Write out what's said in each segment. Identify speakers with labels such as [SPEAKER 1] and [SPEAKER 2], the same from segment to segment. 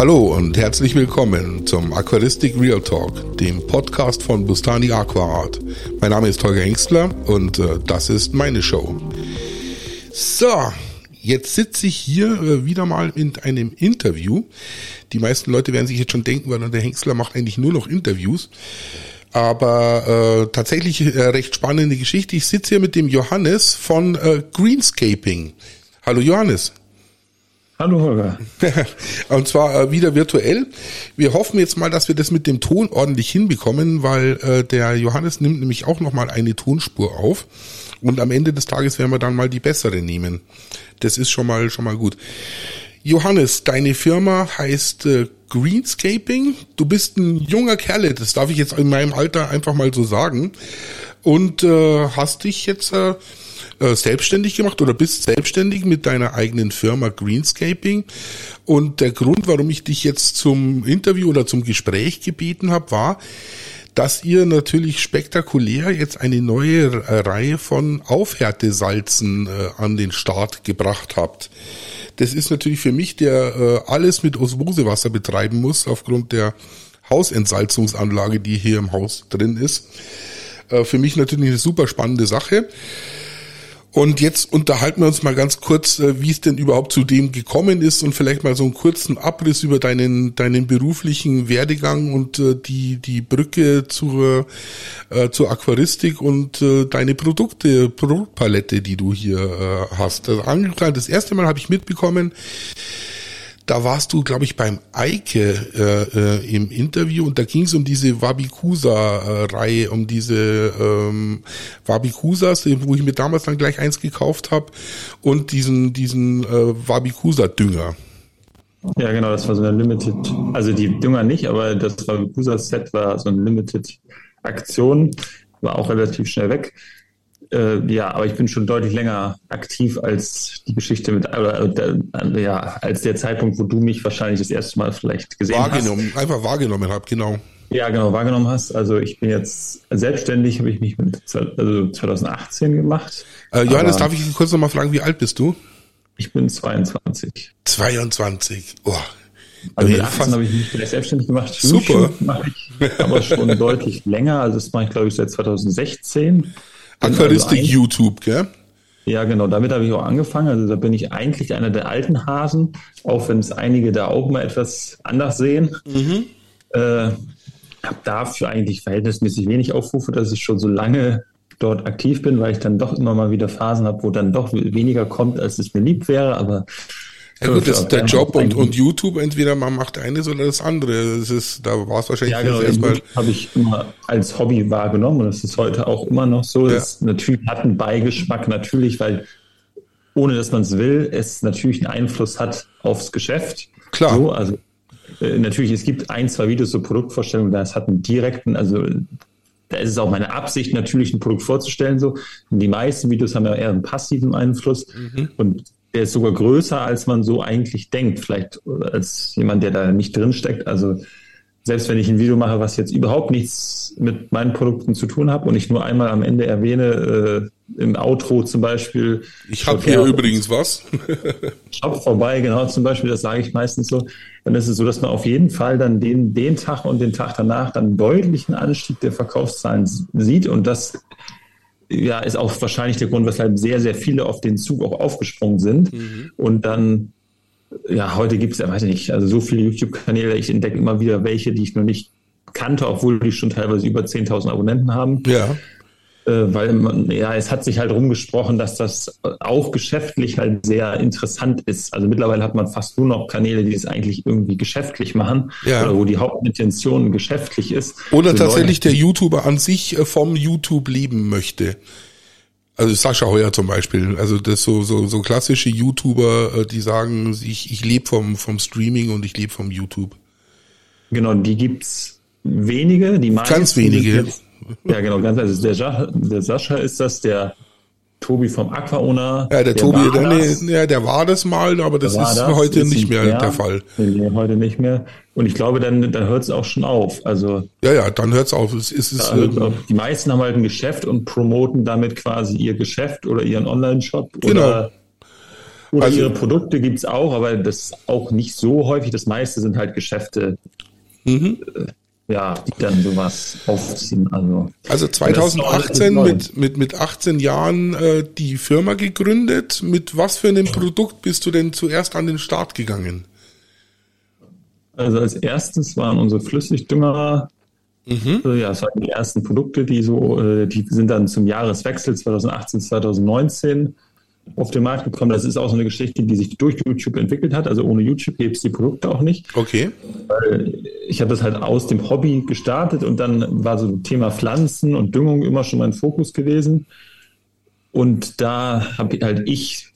[SPEAKER 1] Hallo und herzlich willkommen zum Aquaristik Real Talk, dem Podcast von Bustani Aquaart. Mein Name ist Holger Engstler und äh, das ist meine Show. So, jetzt sitze ich hier äh, wieder mal in einem Interview. Die meisten Leute werden sich jetzt schon denken, weil der Hengstler macht eigentlich nur noch Interviews. Aber äh, tatsächlich äh, recht spannende Geschichte. Ich sitze hier mit dem Johannes von äh, Greenscaping. Hallo Johannes.
[SPEAKER 2] Hallo Holger.
[SPEAKER 1] Und zwar äh, wieder virtuell. Wir hoffen jetzt mal, dass wir das mit dem Ton ordentlich hinbekommen, weil äh, der Johannes nimmt nämlich auch nochmal eine Tonspur auf. Und am Ende des Tages werden wir dann mal die bessere nehmen. Das ist schon mal schon mal gut. Johannes, deine Firma heißt äh, Greenscaping. Du bist ein junger Kerl, das darf ich jetzt in meinem Alter einfach mal so sagen. Und äh, hast dich jetzt äh, äh, selbstständig gemacht oder bist selbstständig mit deiner eigenen Firma Greenscaping. Und der Grund, warum ich dich jetzt zum Interview oder zum Gespräch gebeten habe, war, dass ihr natürlich spektakulär jetzt eine neue Reihe von Aufhärtesalzen äh, an den Start gebracht habt. Das ist natürlich für mich, der äh, alles mit Osmosewasser betreiben muss, aufgrund der Hausentsalzungsanlage, die hier im Haus drin ist. Äh, für mich natürlich eine super spannende Sache. Und jetzt unterhalten wir uns mal ganz kurz, äh, wie es denn überhaupt zu dem gekommen ist und vielleicht mal so einen kurzen Abriss über deinen, deinen beruflichen Werdegang und äh, die, die Brücke zur, äh, zur Aquaristik und deine Produkte, Produktpalette, die du hier hast. Also, das erste Mal habe ich mitbekommen, da warst du, glaube ich, beim Eike äh, äh, im Interview und da ging es um diese Wabikusa-Reihe, um diese ähm, Wabikusas, wo ich mir damals dann gleich eins gekauft habe und diesen, diesen äh, Wabikusa-Dünger.
[SPEAKER 2] Ja, genau, das war so eine Limited, also die Dünger nicht, aber das Wabikusa-Set war so eine Limited-Aktion, war auch relativ schnell weg. Äh, ja, aber ich bin schon deutlich länger aktiv als die Geschichte mit, oder, äh, ja, als der Zeitpunkt, wo du mich wahrscheinlich das erste Mal vielleicht gesehen
[SPEAKER 1] wahrgenommen,
[SPEAKER 2] hast.
[SPEAKER 1] Einfach wahrgenommen habe, genau.
[SPEAKER 2] Ja, genau, wahrgenommen hast. Also ich bin jetzt selbstständig, habe ich mich mit also 2018 gemacht.
[SPEAKER 1] Äh, Johannes, darf ich kurz nochmal fragen, wie alt bist du?
[SPEAKER 2] Ich bin 22.
[SPEAKER 1] 22, oh.
[SPEAKER 2] Also mit 18 habe ich mich gleich selbstständig gemacht.
[SPEAKER 1] Super.
[SPEAKER 2] Mache ich aber schon deutlich länger. Also das mache ich, glaube ich, seit 2016.
[SPEAKER 1] Aquaristik also YouTube, gell?
[SPEAKER 2] Ja, genau, damit habe ich auch angefangen. Also da bin ich eigentlich einer der alten Hasen, auch wenn es einige da auch mal etwas anders sehen. Mhm. Äh, habe dafür eigentlich verhältnismäßig wenig Aufrufe, dass ich schon so lange dort aktiv bin, weil ich dann doch immer mal wieder Phasen habe, wo dann doch weniger kommt, als es mir lieb wäre. Aber
[SPEAKER 1] ja gut, das ist der Job und, und YouTube, entweder man macht eines oder das andere. Das ist, da war es wahrscheinlich
[SPEAKER 2] ja, genau, erstmal. Habe ich immer als Hobby wahrgenommen und das ist heute auch immer noch so. Ja. Das natürlich hat einen Beigeschmack, natürlich, weil ohne dass man es will, es natürlich einen Einfluss hat aufs Geschäft.
[SPEAKER 1] Klar.
[SPEAKER 2] So, also äh, natürlich, es gibt ein, zwei Videos zur Produktvorstellung, das hat einen direkten, also da ist es auch meine Absicht, natürlich ein Produkt vorzustellen. So, und die meisten Videos haben ja eher einen passiven Einfluss. Mhm. Und der ist sogar größer, als man so eigentlich denkt, vielleicht als jemand, der da nicht drin steckt. Also selbst wenn ich ein Video mache, was jetzt überhaupt nichts mit meinen Produkten zu tun hat und ich nur einmal am Ende erwähne, äh, im Outro zum Beispiel.
[SPEAKER 1] Ich habe hier übrigens was.
[SPEAKER 2] Shop vorbei, genau zum Beispiel, das sage ich meistens so. Dann ist es so, dass man auf jeden Fall dann den, den Tag und den Tag danach dann deutlichen Anstieg der Verkaufszahlen sieht und das ja, ist auch wahrscheinlich der Grund, weshalb sehr, sehr viele auf den Zug auch aufgesprungen sind. Mhm. Und dann, ja, heute gibt es ja, weiß ich nicht, also so viele YouTube-Kanäle, ich entdecke immer wieder welche, die ich noch nicht kannte, obwohl die schon teilweise über 10.000 Abonnenten haben.
[SPEAKER 1] Ja.
[SPEAKER 2] Äh, weil man, ja, es hat sich halt rumgesprochen, dass das auch geschäftlich halt sehr interessant ist. Also mittlerweile hat man fast nur noch Kanäle, die es eigentlich irgendwie geschäftlich machen,
[SPEAKER 1] ja.
[SPEAKER 2] oder wo die Hauptintention geschäftlich ist.
[SPEAKER 1] Oder tatsächlich Leute, der YouTuber an sich äh, vom YouTube leben möchte. Also Sascha Heuer zum Beispiel, also das so so so klassische YouTuber, äh, die sagen, ich ich lebe vom vom Streaming und ich lebe vom YouTube.
[SPEAKER 2] Genau, die gibt's wenige, die
[SPEAKER 1] meisten ganz wenige. Jetzt,
[SPEAKER 2] ja, genau, ganz also der, Sascha, der Sascha ist das, der Tobi vom Aquaona.
[SPEAKER 1] Ja, der, der Tobi, der, nee, ja, der war das mal, aber das ist das, heute ist nicht mehr, mehr, der Fall.
[SPEAKER 2] Nee, heute nicht mehr. Und ich glaube, dann, dann hört es auch schon auf. Also
[SPEAKER 1] ja, ja, dann hört es auf. Es ist, es,
[SPEAKER 2] also, ähm, die meisten haben halt ein Geschäft und promoten damit quasi ihr Geschäft oder ihren Online-Shop.
[SPEAKER 1] Genau.
[SPEAKER 2] Oder Oder also, ihre Produkte gibt's auch, aber das ist auch nicht so häufig. Das meiste sind halt Geschäfte, mhm. Ja, die dann sowas aufziehen. Also,
[SPEAKER 1] also 2018 mit, mit, mit 18 Jahren äh, die Firma gegründet. Mit was für einem Produkt bist du denn zuerst an den Start gegangen?
[SPEAKER 2] Also als erstes waren unsere Flüssigdünger, mhm. äh, ja, es waren die ersten Produkte, die so, äh, die sind dann zum Jahreswechsel 2018, 2019 auf den Markt gekommen. Das ist auch so eine Geschichte, die sich durch YouTube entwickelt hat. Also ohne YouTube gibt es die Produkte auch nicht.
[SPEAKER 1] Okay.
[SPEAKER 2] Ich habe das halt aus dem Hobby gestartet und dann war so Thema Pflanzen und Düngung immer schon mein Fokus gewesen. Und da habe halt ich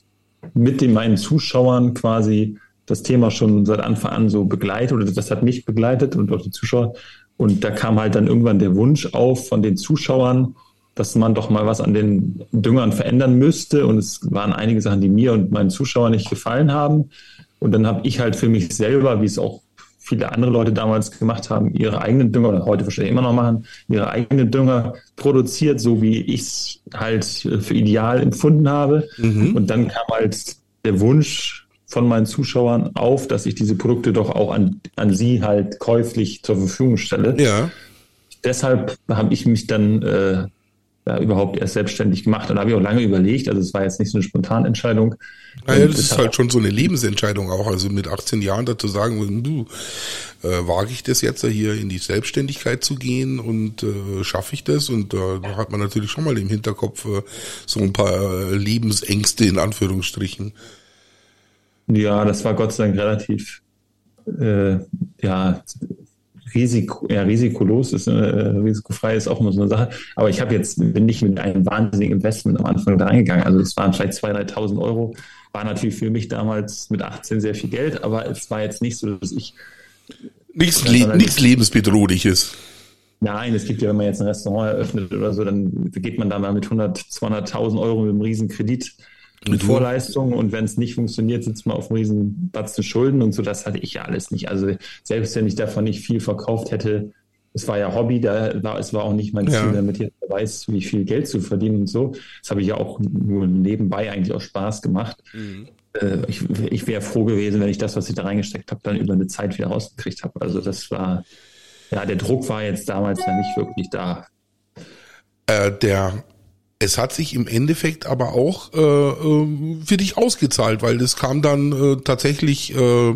[SPEAKER 2] mit den meinen Zuschauern quasi das Thema schon seit Anfang an so begleitet oder das hat mich begleitet und auch die Zuschauer. Und da kam halt dann irgendwann der Wunsch auf von den Zuschauern, dass man doch mal was an den Düngern verändern müsste. Und es waren einige Sachen, die mir und meinen Zuschauern nicht gefallen haben. Und dann habe ich halt für mich selber, wie es auch viele andere Leute damals gemacht haben, ihre eigenen Dünger oder heute wahrscheinlich immer noch machen, ihre eigenen Dünger produziert, so wie ich es halt für ideal empfunden habe. Mhm. Und dann kam halt der Wunsch von meinen Zuschauern auf, dass ich diese Produkte doch auch an, an sie halt käuflich zur Verfügung stelle.
[SPEAKER 1] Ja.
[SPEAKER 2] Deshalb habe ich mich dann äh, ja, überhaupt erst selbstständig gemacht. Und da habe ich auch lange überlegt, also es war jetzt nicht so eine Spontanentscheidung.
[SPEAKER 1] Naja, das ist halt schon so eine Lebensentscheidung auch. Also mit 18 Jahren dazu sagen, du, äh, wage ich das jetzt hier in die Selbstständigkeit zu gehen und äh, schaffe ich das? Und äh, da hat man natürlich schon mal im Hinterkopf äh, so ein paar äh, Lebensängste in Anführungsstrichen.
[SPEAKER 2] Ja, das war Gott sei Dank relativ äh, ja, Risiko, ja, risikolos ist, äh, risikofrei ist auch immer so eine Sache. Aber ich habe jetzt, bin nicht mit einem wahnsinnigen Investment am Anfang da reingegangen. Also es waren vielleicht 2.000, 3.000 Euro. War natürlich für mich damals mit 18 sehr viel Geld, aber es war jetzt nicht so, dass ich...
[SPEAKER 1] Nichts, le nichts lebensbedrohliches.
[SPEAKER 2] Nein, es gibt ja, wenn man jetzt ein Restaurant eröffnet oder so, dann geht man da mal mit 100, 200.000 Euro mit einem riesen Kredit mit mhm. Vorleistungen und wenn es nicht funktioniert, sitzt man auf einem riesen Batzen Schulden und so, das hatte ich ja alles nicht. Also selbst wenn ich davon nicht viel verkauft hätte, es war ja Hobby, da war, es war auch nicht mein Ziel, ja. damit ich weiß, wie viel Geld zu verdienen und so. Das habe ich ja auch nur nebenbei eigentlich auch Spaß gemacht. Mhm. Äh, ich, ich wäre froh gewesen, wenn ich das, was ich da reingesteckt habe, dann über eine Zeit wieder rausgekriegt habe. Also das war, ja, der Druck war jetzt damals ja nicht wirklich da.
[SPEAKER 1] Äh, der es hat sich im Endeffekt aber auch äh, äh, für dich ausgezahlt, weil es kam dann äh, tatsächlich äh,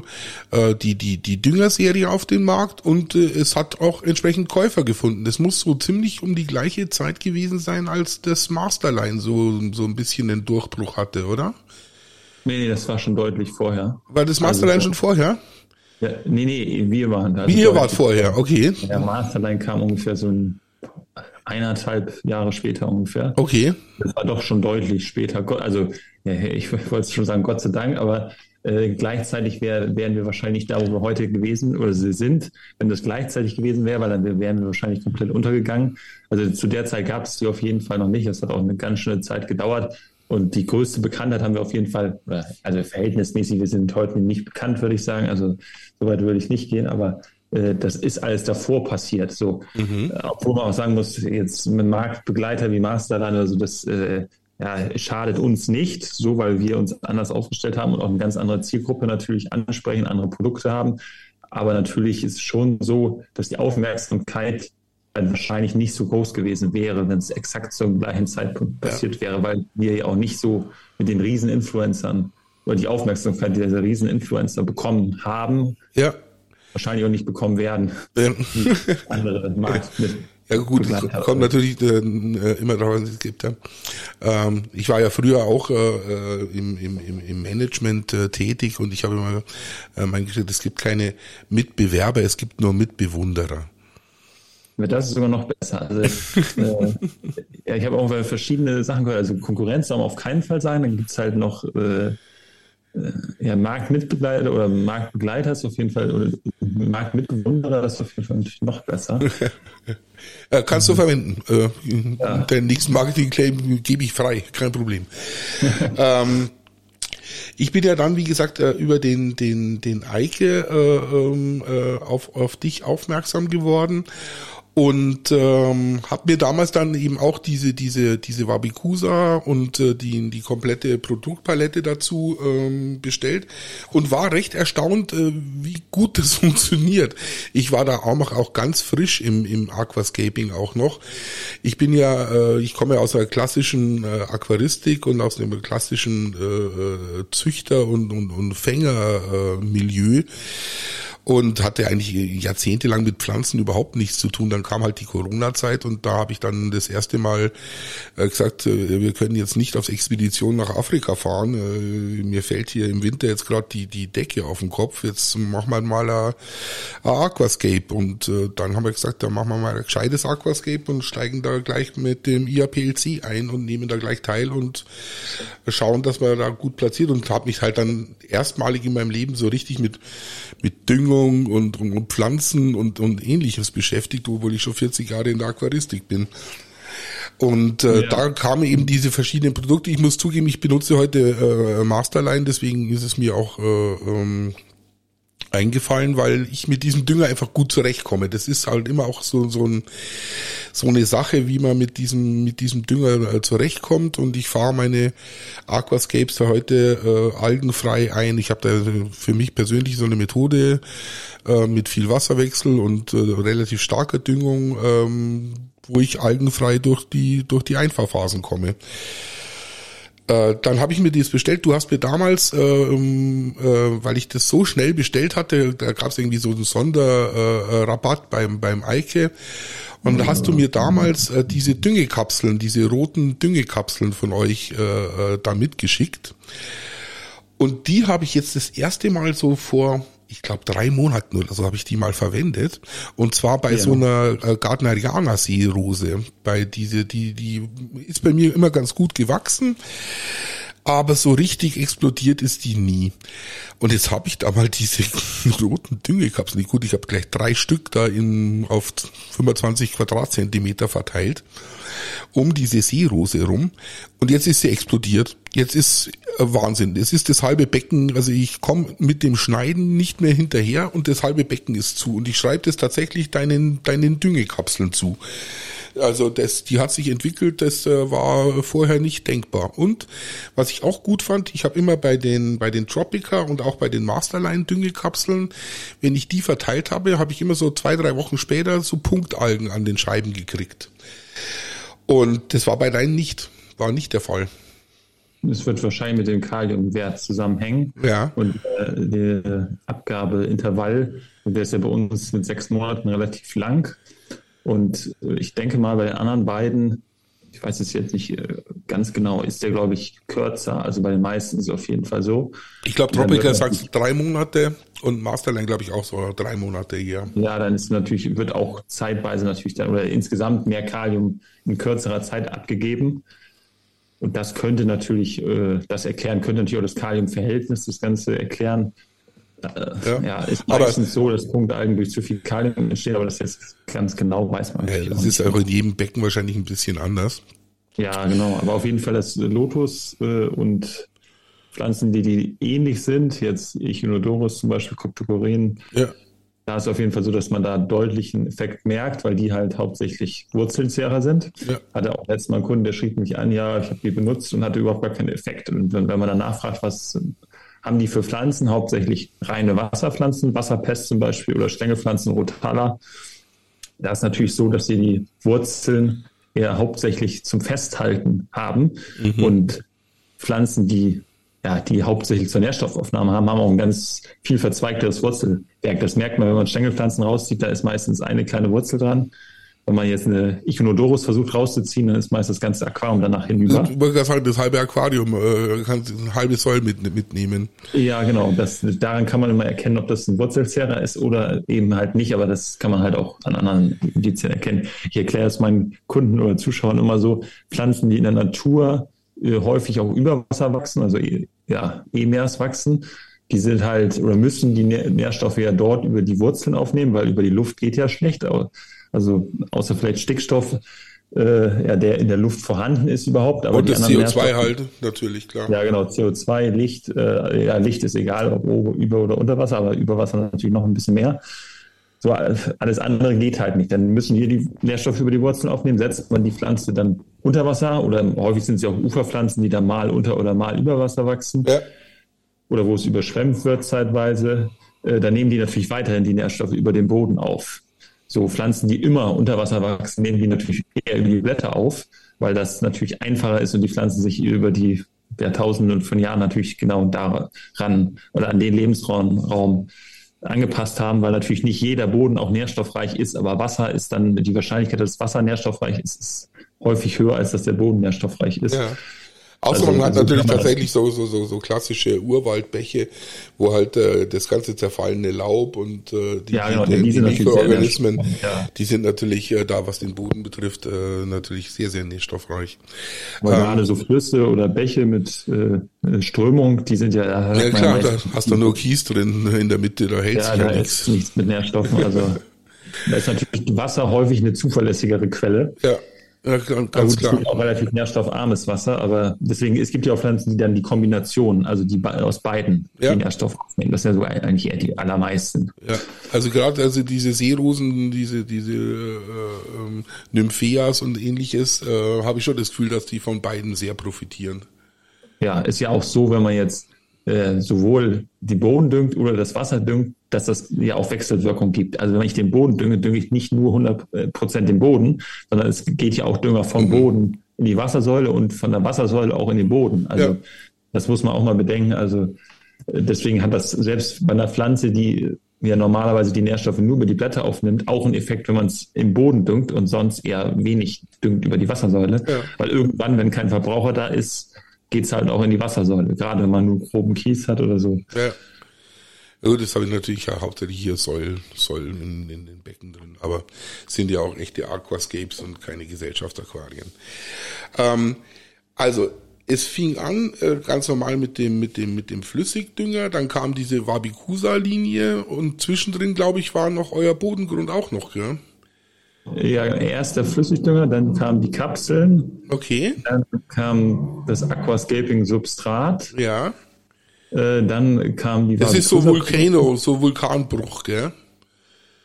[SPEAKER 1] äh, die die die Düngerserie auf den Markt und äh, es hat auch entsprechend Käufer gefunden. Das muss so ziemlich um die gleiche Zeit gewesen sein, als das Masterline so so ein bisschen den Durchbruch hatte, oder?
[SPEAKER 2] Nee, nee, das war schon deutlich vorher.
[SPEAKER 1] War das Masterline also, schon vorher?
[SPEAKER 2] Ja, nee, nee, wir waren
[SPEAKER 1] da. Also wir waren vorher, okay.
[SPEAKER 2] Der Masterline kam ungefähr so ein eineinhalb Jahre später ungefähr.
[SPEAKER 1] Okay.
[SPEAKER 2] Das war doch schon deutlich später. Also, ja, ich wollte schon sagen, Gott sei Dank, aber äh, gleichzeitig wär, wären wir wahrscheinlich da, wo wir heute gewesen oder sie sind, wenn das gleichzeitig gewesen wäre, weil dann wären wir wahrscheinlich komplett untergegangen. Also zu der Zeit gab es sie auf jeden Fall noch nicht. Es hat auch eine ganz schöne Zeit gedauert. Und die größte Bekanntheit haben wir auf jeden Fall, also verhältnismäßig, wir sind heute nicht bekannt, würde ich sagen. Also soweit würde ich nicht gehen, aber das ist alles davor passiert. So, mhm. Äh, obwohl man auch sagen muss, jetzt mit Marktbegleiter wie Masterline, also das äh, ja, schadet uns nicht, so weil wir uns anders aufgestellt haben und auch eine ganz andere Zielgruppe natürlich ansprechen, andere Produkte haben. Aber natürlich ist es schon so, dass die Aufmerksamkeit wahrscheinlich nicht so groß gewesen wäre, wenn es exakt zum gleichen Zeitpunkt passiert ja. wäre, weil wir ja auch nicht so mit den Rieseninfluencern oder die Aufmerksamkeit dieser Rieseninfluencer bekommen haben.
[SPEAKER 1] Ja
[SPEAKER 2] wahrscheinlich auch nicht bekommen werden. Ja. andere
[SPEAKER 1] Markt mit. Ja gut, kommt natürlich äh, immer darauf an, es gibt. Ja. Ähm, ich war ja früher auch äh, äh im, im, im Management äh, tätig und ich habe immer äh, mein gesagt, es gibt keine Mitbewerber, es gibt nur Mitbewunderer.
[SPEAKER 2] Das ist sogar noch besser. Also, äh, ja, ich habe auch verschiedene Sachen gehört. Also Konkurrenz soll auf keinen Fall sein. Dann gibt's halt noch äh, äh, ja, Marktmitbegleiter oder Marktbegleiter ist auf jeden Fall, oder Marktmitbewunderer ist auf jeden Fall noch besser.
[SPEAKER 1] äh, kannst du verwenden. Äh, ja. Den nächsten Marketing-Claim gebe ich frei, kein Problem. ähm, ich bin ja dann, wie gesagt, äh, über den, den, den Eike äh, ähm, äh, auf, auf dich aufmerksam geworden und ähm, habe mir damals dann eben auch diese diese diese Wabikusa und äh, die die komplette Produktpalette dazu ähm, bestellt und war recht erstaunt, äh, wie gut das funktioniert. Ich war da auch auch ganz frisch im im Aquascaping auch noch. Ich bin ja äh, ich komme ja aus der klassischen äh, Aquaristik und aus dem klassischen äh, äh Züchter und und, und Fänger äh, Milieu und hatte eigentlich jahrzehntelang mit Pflanzen überhaupt nichts zu tun. Dann kam halt die Corona-Zeit und da habe ich dann das erste Mal äh, gesagt, äh, wir können jetzt nicht aufs Expedition nach Afrika fahren. Äh, mir fällt hier im Winter jetzt gerade die, die Decke auf den Kopf. Jetzt machen wir mal ein, ein Aquascape. Und dann haben wir gesagt, dann machen wir mal ein gescheites Aquascape und steigen da gleich mit dem IAPLC ein und nehmen da gleich teil und schauen, dass wir da gut platziert und habe mich halt dann erstmalig in meinem Leben so richtig mit, mit Düngung Und, und, und Pflanzen und, und ähnliches beschäftigt, obwohl ich schon 40 Jahre in der Aquaristik bin. Und äh, ja. da kamen eben diese verschiedenen Produkte. Ich muss zugeben, ich benutze heute äh, Masterline, deswegen ist es mir auch äh, ähm, eingefallen, weil ich mit diesem Dünger einfach gut zurechtkomme. Das ist halt immer auch so so, ein, so eine Sache, wie man mit diesem mit diesem Dünger äh, zurechtkommt. Und ich fahre meine Aquascapes für heute äh, algenfrei ein. Ich habe da für mich persönlich so eine Methode äh, mit viel Wasserwechsel und äh, relativ starker Düngung, ähm, wo ich algenfrei durch die durch die Einfahrphasen komme. Äh, dann habe ich mir das bestellt. Du hast mir damals, äh, äh, weil ich das so schnell bestellt hatte, da gab es irgendwie so einen Sonderrabatt beim beim Eike. Und da hast du mir damals äh, diese Düngekapseln, diese roten Düngekapseln von euch äh, äh, da mitgeschickt. Und die habe ich jetzt das erste Mal so vor ich glaube, drei Monaten oder so habe ich die mal verwendet. Und zwar bei ja. so einer äh, Gardneriana Seerose. Bei diese, die, die ist bei mir immer ganz gut gewachsen. Aber so richtig explodiert ist die nie. Und jetzt habe ich da mal diese roten Düngekapseln. Gut, ich habe gleich drei Stück da in auf 25 Quadratzentimeter verteilt um diese Seerose rum. Und jetzt ist sie explodiert. Jetzt ist äh, Wahnsinn. Es ist das halbe Becken, also ich komme mit dem Schneiden nicht mehr hinterher und das halbe Becken ist zu. Und ich schreibe das tatsächlich deinen, deinen Düngekapseln zu. Also das, die hat sich entwickelt, das äh, war vorher nicht denkbar. Und was ich auch gut fand, ich habe immer bei den bei den Tropica und auch bei den Masterline Düngekapseln, wenn ich die verteilt habe, habe ich immer so zwei drei Wochen später so Punktalgen an den Scheiben gekriegt. Und das war bei deinen nicht, war nicht der Fall.
[SPEAKER 2] Es wird wahrscheinlich mit dem Kaliumwert zusammenhängen.
[SPEAKER 1] Ja.
[SPEAKER 2] Und äh, der Abgabeintervall, der ist ja bei uns mit sechs Monaten relativ lang. Und ich denke mal, bei den anderen beiden ich weiß es jetzt nicht äh, ganz genau, ist der, glaube ich, kürzer. Also bei den meisten ist es auf jeden Fall so.
[SPEAKER 1] Ich glaube, Tropica sagt drei Monate und Masterline, glaube ich, auch so drei Monate hier.
[SPEAKER 2] Ja, dann ist natürlich, wird auch zeitweise natürlich dann oder insgesamt mehr Kalium in kürzerer Zeit abgegeben. Und das könnte natürlich, äh, das erklären, könnte natürlich auch das Kaliumverhältnis das Ganze erklären. Ja. ja, ist meistens aber, so, dass Punktalgen durch zu viel Kalium entstehen, aber das jetzt ganz genau weiß man
[SPEAKER 1] nicht. Ja, das ist einfach in jedem Becken wahrscheinlich ein bisschen anders.
[SPEAKER 2] Ja, genau. Aber auf jeden Fall das Lotus äh, und Pflanzen, die, die ähnlich sind, jetzt Echinodorus zum Beispiel, Cryptocorin, ja. da ist auf jeden Fall so, dass man da deutlichen Effekt merkt, weil die halt hauptsächlich Wurzelzehrer sind. Ja. Hatte auch letztes Mal einen Kunden, der schrieb mich an, ja, ich habe die benutzt und hatte überhaupt gar keinen Effekt. Und wenn, wenn man dann nachfragt, was haben die für Pflanzen hauptsächlich reine Wasserpflanzen, Wasserpest zum Beispiel oder Stängelpflanzen, Rotala. Da ist natürlich so, dass sie die Wurzeln eher hauptsächlich zum Festhalten haben mhm. und Pflanzen, die ja, die hauptsächlich zur Nährstoffaufnahme haben, haben auch ein ganz viel verzweigteres Wurzelwerk. Das merkt man, wenn man Stängelpflanzen rauszieht, da ist meistens eine kleine Wurzel dran wenn man jetzt eine Ichnodorus versucht rauszuziehen, dann ist meist das ganze Aquarium danach hinüber.
[SPEAKER 1] Du kannst sagen, das halbe Aquarium, äh, kannst ein halbes Soll mit, mitnehmen.
[SPEAKER 2] Ja, genau. Das, daran kann man immer erkennen, ob das ein Wurzelzehrer ist oder eben halt nicht, aber das kann man halt auch an anderen Indizien erkennen. Ich erkläre es meinen Kunden oder Zuschauern immer so, Pflanzen, die in der Natur äh, häufig auch über Wasser wachsen, also ja, E-Meers wachsen, die sind halt oder müssen die Nährstoffe ja dort über die Wurzeln aufnehmen, weil über die Luft geht ja schlecht. Aber also außer vielleicht Stickstoff, äh, ja, der in der Luft vorhanden ist überhaupt.
[SPEAKER 1] Aber Und das CO2 halt, natürlich, klar.
[SPEAKER 2] Ja, genau, CO2, Licht, äh, ja, Licht ist egal, ob oben, über oder unter Wasser, aber über Wasser natürlich noch ein bisschen mehr. So alles andere geht halt nicht. Dann müssen wir die Nährstoffe über die Wurzeln aufnehmen, setzt man die Pflanze dann unter Wasser oder häufig sind es ja auch Uferpflanzen, die dann mal unter oder mal über Wasser wachsen. Ja. Oder wo es überschwemmt wird zeitweise. Äh, dann nehmen die natürlich weiterhin die Nährstoffe über den Boden auf. So Pflanzen, die immer unter Wasser wachsen, nehmen die natürlich eher über die Blätter auf, weil das natürlich einfacher ist und die Pflanzen sich über die Jahrtausende von Jahren natürlich genau daran oder an den Lebensraum angepasst haben, weil natürlich nicht jeder Boden auch nährstoffreich ist, aber Wasser ist dann, die Wahrscheinlichkeit, dass Wasser nährstoffreich ist, ist häufig höher, als dass der Boden nährstoffreich ist. Ja.
[SPEAKER 1] Außer also, man hat natürlich tatsächlich so, so, so, so klassische Urwaldbäche, wo halt äh, das ganze zerfallene Laub und äh, die, ja, genau, die, die, die Mikroorganismen, ja. die sind natürlich äh, da, was den Boden betrifft, äh, natürlich sehr, sehr nährstoffreich.
[SPEAKER 2] Aber ähm, gerade so Flüsse oder Bäche mit äh, Strömung, die sind ja...
[SPEAKER 1] Ja klar, da hast du nur Kies drin in der Mitte, da hält ja, sich ja nichts.
[SPEAKER 2] nichts mit Nährstoffen, also da ist natürlich Wasser häufig eine zuverlässigere Quelle. Ja. Ja, ganz gut, klar. Es gibt auch relativ nährstoffarmes Wasser, aber deswegen, es gibt ja auch Pflanzen, die dann die Kombination, also die aus beiden ja. die Nährstoffe aufnehmen. Das ist ja so eigentlich die allermeisten.
[SPEAKER 1] Ja, also gerade also diese Seerosen, diese, diese äh, ähm, Nympheas und ähnliches, äh, habe ich schon das Gefühl, dass die von beiden sehr profitieren.
[SPEAKER 2] Ja, ist ja auch so, wenn man jetzt äh, sowohl die Boden düngt oder das Wasser düngt, dass das ja auch Wechselwirkung gibt. Also wenn ich den Boden dünge, dünge ich nicht nur 100 äh, Prozent den Boden, sondern es geht ja auch Dünger vom mhm. Boden in die Wassersäule und von der Wassersäule auch in den Boden. Also ja. das muss man auch mal bedenken. Also äh, deswegen hat das selbst bei einer Pflanze, die ja normalerweise die Nährstoffe nur über die Blätter aufnimmt, auch einen Effekt, wenn man es im Boden düngt und sonst eher wenig düngt über die Wassersäule. Ja. Weil irgendwann, wenn kein Verbraucher da ist, geht es halt auch in die Wassersäule, gerade wenn man nur groben Kies hat oder so. Ja.
[SPEAKER 1] Also das habe ich natürlich ja hauptsächlich hier Säulen, Säulen in, in den Becken drin, aber sind ja auch echte Aquascapes und keine Gesellschaftsaquarien. Ähm, also es fing an äh, ganz normal mit dem mit dem mit dem Flüssigdünger, dann kam diese Wabikusa-Linie und zwischendrin glaube ich war noch euer Bodengrund auch noch, gell?
[SPEAKER 2] Ja, erst der Flüssigdünger, dann kamen die Kapseln.
[SPEAKER 1] Okay.
[SPEAKER 2] Dann kam das Aquascaping-Substrat.
[SPEAKER 1] Ja.
[SPEAKER 2] Äh, dann kam die.
[SPEAKER 1] Das ist so Vulkano, so Vulkanbruch, gell?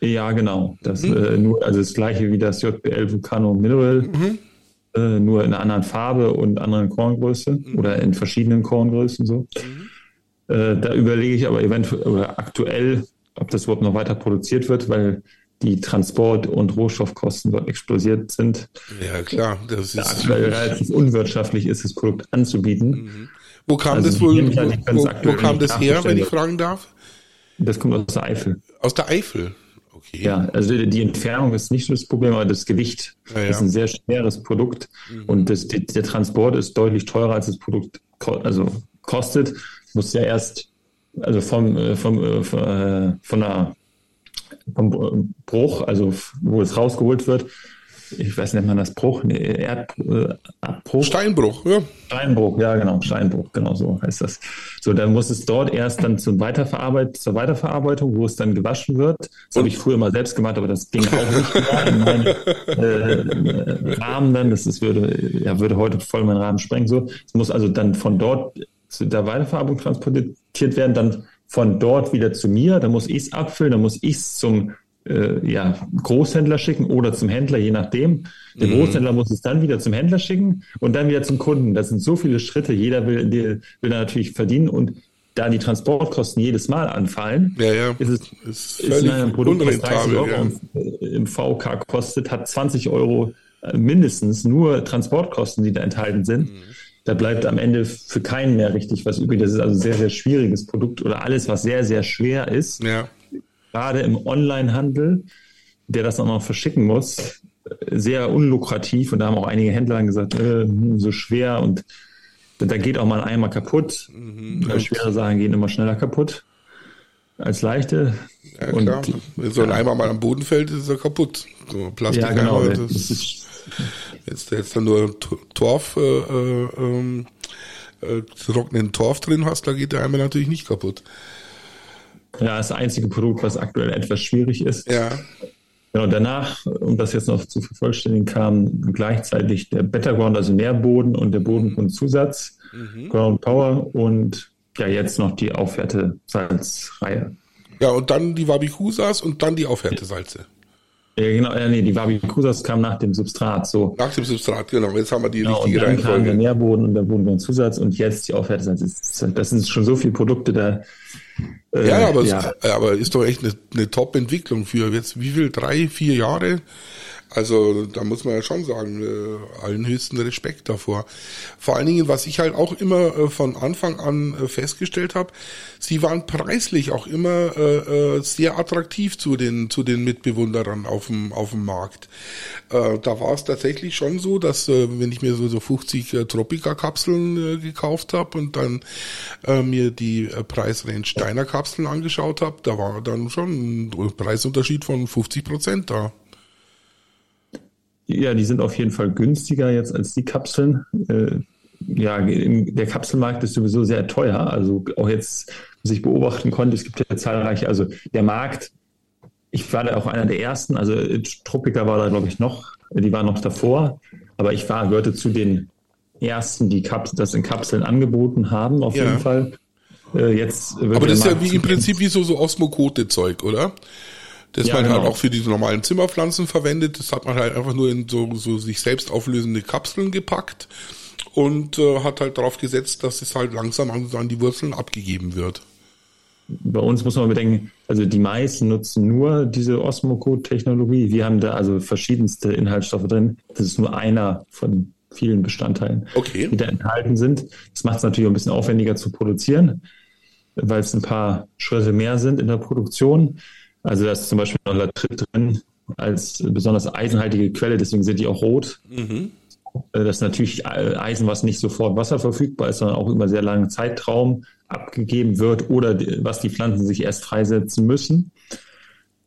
[SPEAKER 2] Ja, genau. Das mhm. äh, nur, also das gleiche wie das JBL Vulcano Mineral, mhm. äh, nur in einer anderen Farbe und anderen Korngröße mhm. oder in verschiedenen Korngrößen so. Mhm. Äh, da überlege ich aber eventuell oder aktuell, ob das überhaupt noch weiter produziert wird, weil die Transport- und Rohstoffkosten dort explosiert sind.
[SPEAKER 1] Ja, klar.
[SPEAKER 2] Das ist aktuell relativ unwirtschaftlich ist, das Produkt anzubieten. Mhm.
[SPEAKER 1] Wo kam also das wohl, wo, wo kam das her, wenn ich fragen darf?
[SPEAKER 2] Das kommt aus der Eifel.
[SPEAKER 1] Aus der Eifel?
[SPEAKER 2] Okay. Ja, also die Entfernung ist nicht so das Problem, aber das Gewicht ja, ja. ist ein sehr schweres Produkt mhm. und das, der Transport ist deutlich teurer, als das Produkt also kostet. Muss ja erst also vom, äh, vom, äh, äh, von der vom Bruch, also wo es rausgeholt wird. Ich weiß nicht, man das Bruch, nee, Erdbruch.
[SPEAKER 1] Äh, Steinbruch, ja.
[SPEAKER 2] Steinbruch, ja, genau, Steinbruch, genau so heißt das. So, dann muss es dort erst dann zum Weiterverarbeit, zur Weiterverarbeitung, wo es dann gewaschen wird. Das habe ich früher mal selbst gemacht, aber das ging auch nicht in meinen äh, Rahmen dann. Das ist, würde, ja, würde heute voll meinen Rahmen sprengen. So, es muss also dann von dort zu der Weiterverarbeitung transportiert werden, dann von dort wieder zu mir, dann muss ich es abfüllen, dann muss ich es zum äh, ja, Großhändler schicken oder zum Händler, je nachdem. Der mhm. Großhändler muss es dann wieder zum Händler schicken und dann wieder zum Kunden. Das sind so viele Schritte. Jeder will, will da natürlich verdienen und da die Transportkosten jedes Mal anfallen,
[SPEAKER 1] ja, ja.
[SPEAKER 2] ist es ist, ist ein Produkt, das 30 Euro ja. im VK kostet, hat 20 Euro mindestens nur Transportkosten, die da enthalten sind. Mhm da bleibt am Ende für keinen mehr richtig was übrig. Das ist also ein sehr, sehr schwieriges Produkt oder alles, was sehr, sehr schwer ist.
[SPEAKER 1] Ja.
[SPEAKER 2] Gerade im Onlinehandel, der das auch noch verschicken muss, sehr unlukrativ. Und da haben auch einige Händler gesagt, äh, hm, so schwer und da geht auch mal ein Eimer kaputt. Mhm. Schwere Sachen gehen immer schneller kaputt als leichte.
[SPEAKER 1] Ja. Und, Wenn so ein Eimer mal am Boden fällt, ist er kaputt. So
[SPEAKER 2] Plastik ja, genau. Das, das ist
[SPEAKER 1] Jetzt, jetzt dann nur Torf, äh, äh, ähm, äh, trockenen Torf drin hast, da geht der Eimer natürlich nicht kaputt.
[SPEAKER 2] Ja, das einzige Produkt, was aktuell etwas schwierig ist.
[SPEAKER 1] Ja.
[SPEAKER 2] Genau, danach, um das jetzt noch zu vervollständigen, kam gleichzeitig der Better Ground, also Nährboden und der Bodengrundzusatz, mhm. Ground Power und ja, jetzt noch die Aufwärte-Salzreihe.
[SPEAKER 1] Ja, und dann die Wabikusas und dann die Aufhärtesalze.
[SPEAKER 2] Ja, genau, ja, nee, die Wabikusas kam nach dem Substrat, so.
[SPEAKER 1] Nach dem Substrat, genau. Jetzt haben wir die
[SPEAKER 2] genau,
[SPEAKER 1] richtige
[SPEAKER 2] und dann kam
[SPEAKER 1] Reihenfolge.
[SPEAKER 2] der Nährboden und der Bodengrundzusatz und jetzt die Aufhärtesalze. Das sind schon so viele Produkte da.
[SPEAKER 1] Äh, ja, aber, ja. Es, aber ist doch echt eine, eine Top-Entwicklung für jetzt wie viel? Drei, vier Jahre? Also da muss man ja schon sagen, äh, allen höchsten Respekt davor. Vor allen Dingen, was ich halt auch immer äh, von Anfang an äh, festgestellt habe, sie waren preislich auch immer äh, äh, sehr attraktiv zu den zu den Mitbewunderern auf dem auf dem Markt. Äh, da war es tatsächlich schon so, dass äh, wenn ich mir so so 50 äh, Tropica Kapseln äh, gekauft habe und dann äh, mir die äh, Preisrange deiner Kapseln angeschaut habe, da war dann schon ein Preisunterschied von 50 Prozent da.
[SPEAKER 2] Ja, die sind auf jeden Fall günstiger jetzt als die Kapseln. Äh, ja, der Kapselmarkt ist sowieso sehr teuer. Also auch jetzt, was ich beobachten konnte, es gibt ja zahlreiche, also der Markt, ich war da auch einer der ersten, also Tropica war da, glaube ich, noch, die war noch davor, aber ich war, gehörte zu den ersten, die Kaps das in Kapseln angeboten haben, auf ja. jeden Fall. Äh, jetzt
[SPEAKER 1] aber das ist ja wie im Prinzip wie so, so Osmokote-Zeug, oder? Das ja, man halt genau. halt auch für die normalen Zimmerpflanzen verwendet. Das hat man halt einfach nur in so, so sich selbst auflösende Kapseln gepackt und äh, hat halt darauf gesetzt, dass es halt langsam an, die Wurzeln abgegeben wird.
[SPEAKER 2] Bei uns muss man bedenken, also die meisten nutzen nur diese Osmocode-Technologie. Wir haben da also verschiedenste Inhaltsstoffe drin. Das ist nur einer von vielen Bestandteilen,
[SPEAKER 1] okay.
[SPEAKER 2] die da enthalten sind. Das macht es natürlich auch ein bisschen aufwendiger zu produzieren, weil es ein paar Schritte mehr sind in der Produktion. Also da ist zum Beispiel noch Latrit drin als besonders eisenhaltige Quelle, deswegen sind die auch rot. Mhm. Äh, das ist natürlich Eisen, was nicht sofort wasserverfügbar ist, sondern auch über sehr langen Zeitraum abgegeben wird oder was die Pflanzen sich erst freisetzen müssen.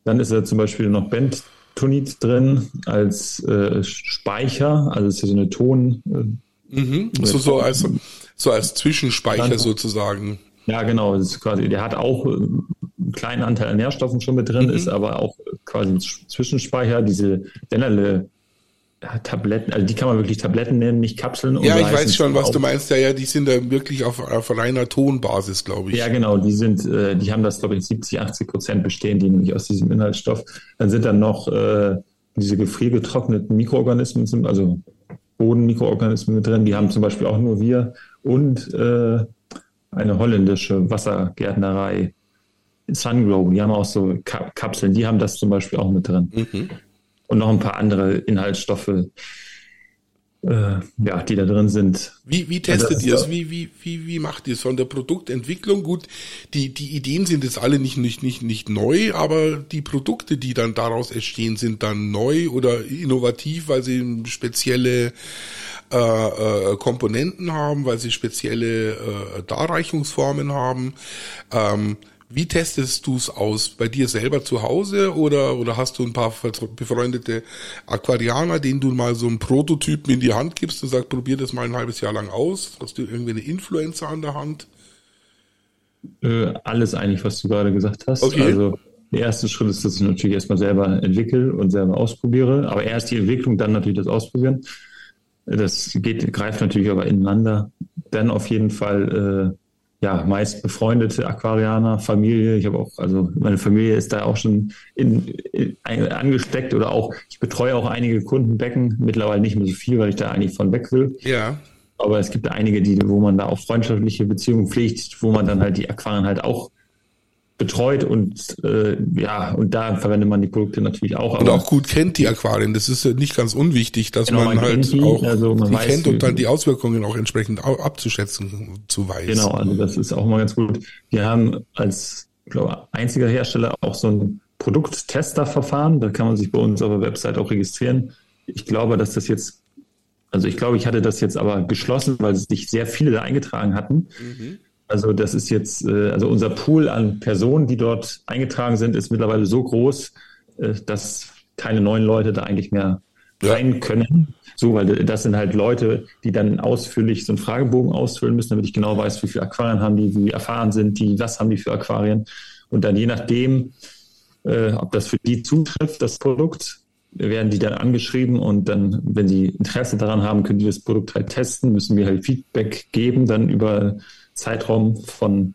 [SPEAKER 2] Dann ist da zum Beispiel noch Bentonit drin als äh, Speicher, also ist ja so eine Ton.
[SPEAKER 1] Äh, mhm. so, so, als, so als Zwischenspeicher sozusagen.
[SPEAKER 2] Ja, genau. Quasi, der hat auch einen kleinen Anteil an Nährstoffen schon mit drin, mhm. ist aber auch quasi ein Zwischenspeicher. Diese Dennerle Tabletten, also die kann man wirklich Tabletten nennen, nicht Kapseln.
[SPEAKER 1] Ja, ich weiß schon, was du meinst. Ja, ja, die sind da wirklich auf, auf reiner Tonbasis, glaube ich.
[SPEAKER 2] Ja, genau, die sind, äh, die haben das, glaube ich, 70, 80 Prozent bestehen, die nämlich aus diesem Inhaltsstoff. Dann sind dann noch äh, diese gefriergetrockneten Mikroorganismen, also Bodenmikroorganismen mit drin, die haben zum Beispiel auch nur wir und äh, eine holländische Wassergärtnerei Sunglow, die haben auch so Kapseln, die haben das zum Beispiel auch mit drin. Mhm. Und noch ein paar andere Inhaltsstoffe, äh, ja, die da drin sind.
[SPEAKER 1] Wie, wie testet ihr es? Wie, wie, wie, wie macht ihr es? Von der Produktentwicklung, gut, die, die Ideen sind jetzt alle nicht, nicht, nicht, nicht neu, aber die Produkte, die dann daraus entstehen, sind dann neu oder innovativ, weil sie spezielle äh, äh, Komponenten haben, weil sie spezielle äh, Darreichungsformen haben. Ähm, wie testest du es aus? Bei dir selber zu Hause oder, oder hast du ein paar befreundete Aquarianer, denen du mal so einen Prototypen in die Hand gibst und sagst, probier das mal ein halbes Jahr lang aus? Hast du irgendwie eine Influencer an der Hand?
[SPEAKER 2] Äh, alles eigentlich, was du gerade gesagt hast. Okay. Also der erste Schritt ist, dass ich natürlich erstmal selber entwickle und selber ausprobiere. Aber erst die Entwicklung, dann natürlich das Ausprobieren. Das geht, greift natürlich aber ineinander. Dann auf jeden Fall äh, ja, meist befreundete Aquarianer, Familie. Ich habe auch, also meine Familie ist da auch schon in, in, angesteckt oder auch, ich betreue auch einige Kundenbecken, mittlerweile nicht mehr so viel, weil ich da eigentlich von weg will.
[SPEAKER 1] Ja.
[SPEAKER 2] Aber es gibt einige, die, wo man da auch freundschaftliche Beziehungen pflegt, wo man dann halt die Aquarien halt auch betreut und äh, ja, und da verwendet man die Produkte natürlich auch.
[SPEAKER 1] Und auch gut kennt die Aquarien. Das ist nicht ganz unwichtig, dass genau, man, man halt die, auch also man die weiß, kennt und dann die Auswirkungen auch entsprechend abzuschätzen zu weiß.
[SPEAKER 2] Genau, also das ist auch mal ganz gut. Wir haben als ich glaube, einziger Hersteller auch so ein Produkttesterverfahren. Da kann man sich bei uns auf der Website auch registrieren. Ich glaube, dass das jetzt, also ich glaube, ich hatte das jetzt aber geschlossen, weil sich sehr viele da eingetragen hatten. Mhm. Also das ist jetzt, äh, also unser Pool an Personen, die dort eingetragen sind, ist mittlerweile so groß, äh, dass keine neuen Leute da eigentlich mehr rein können. So, weil das sind halt Leute, die dann ausführlich so einen Fragebogen ausfüllen müssen, damit ich genau weiß, wie viele Aquarien haben die, wie erfahren sind die, was haben die für Aquarien. Und dann je nachdem, äh, ob das für die zutrifft, das Produkt, werden die dann angeschrieben und dann, wenn sie Interesse daran haben, können die das Produkt halt testen, müssen wir halt Feedback geben, dann über Zeitraum von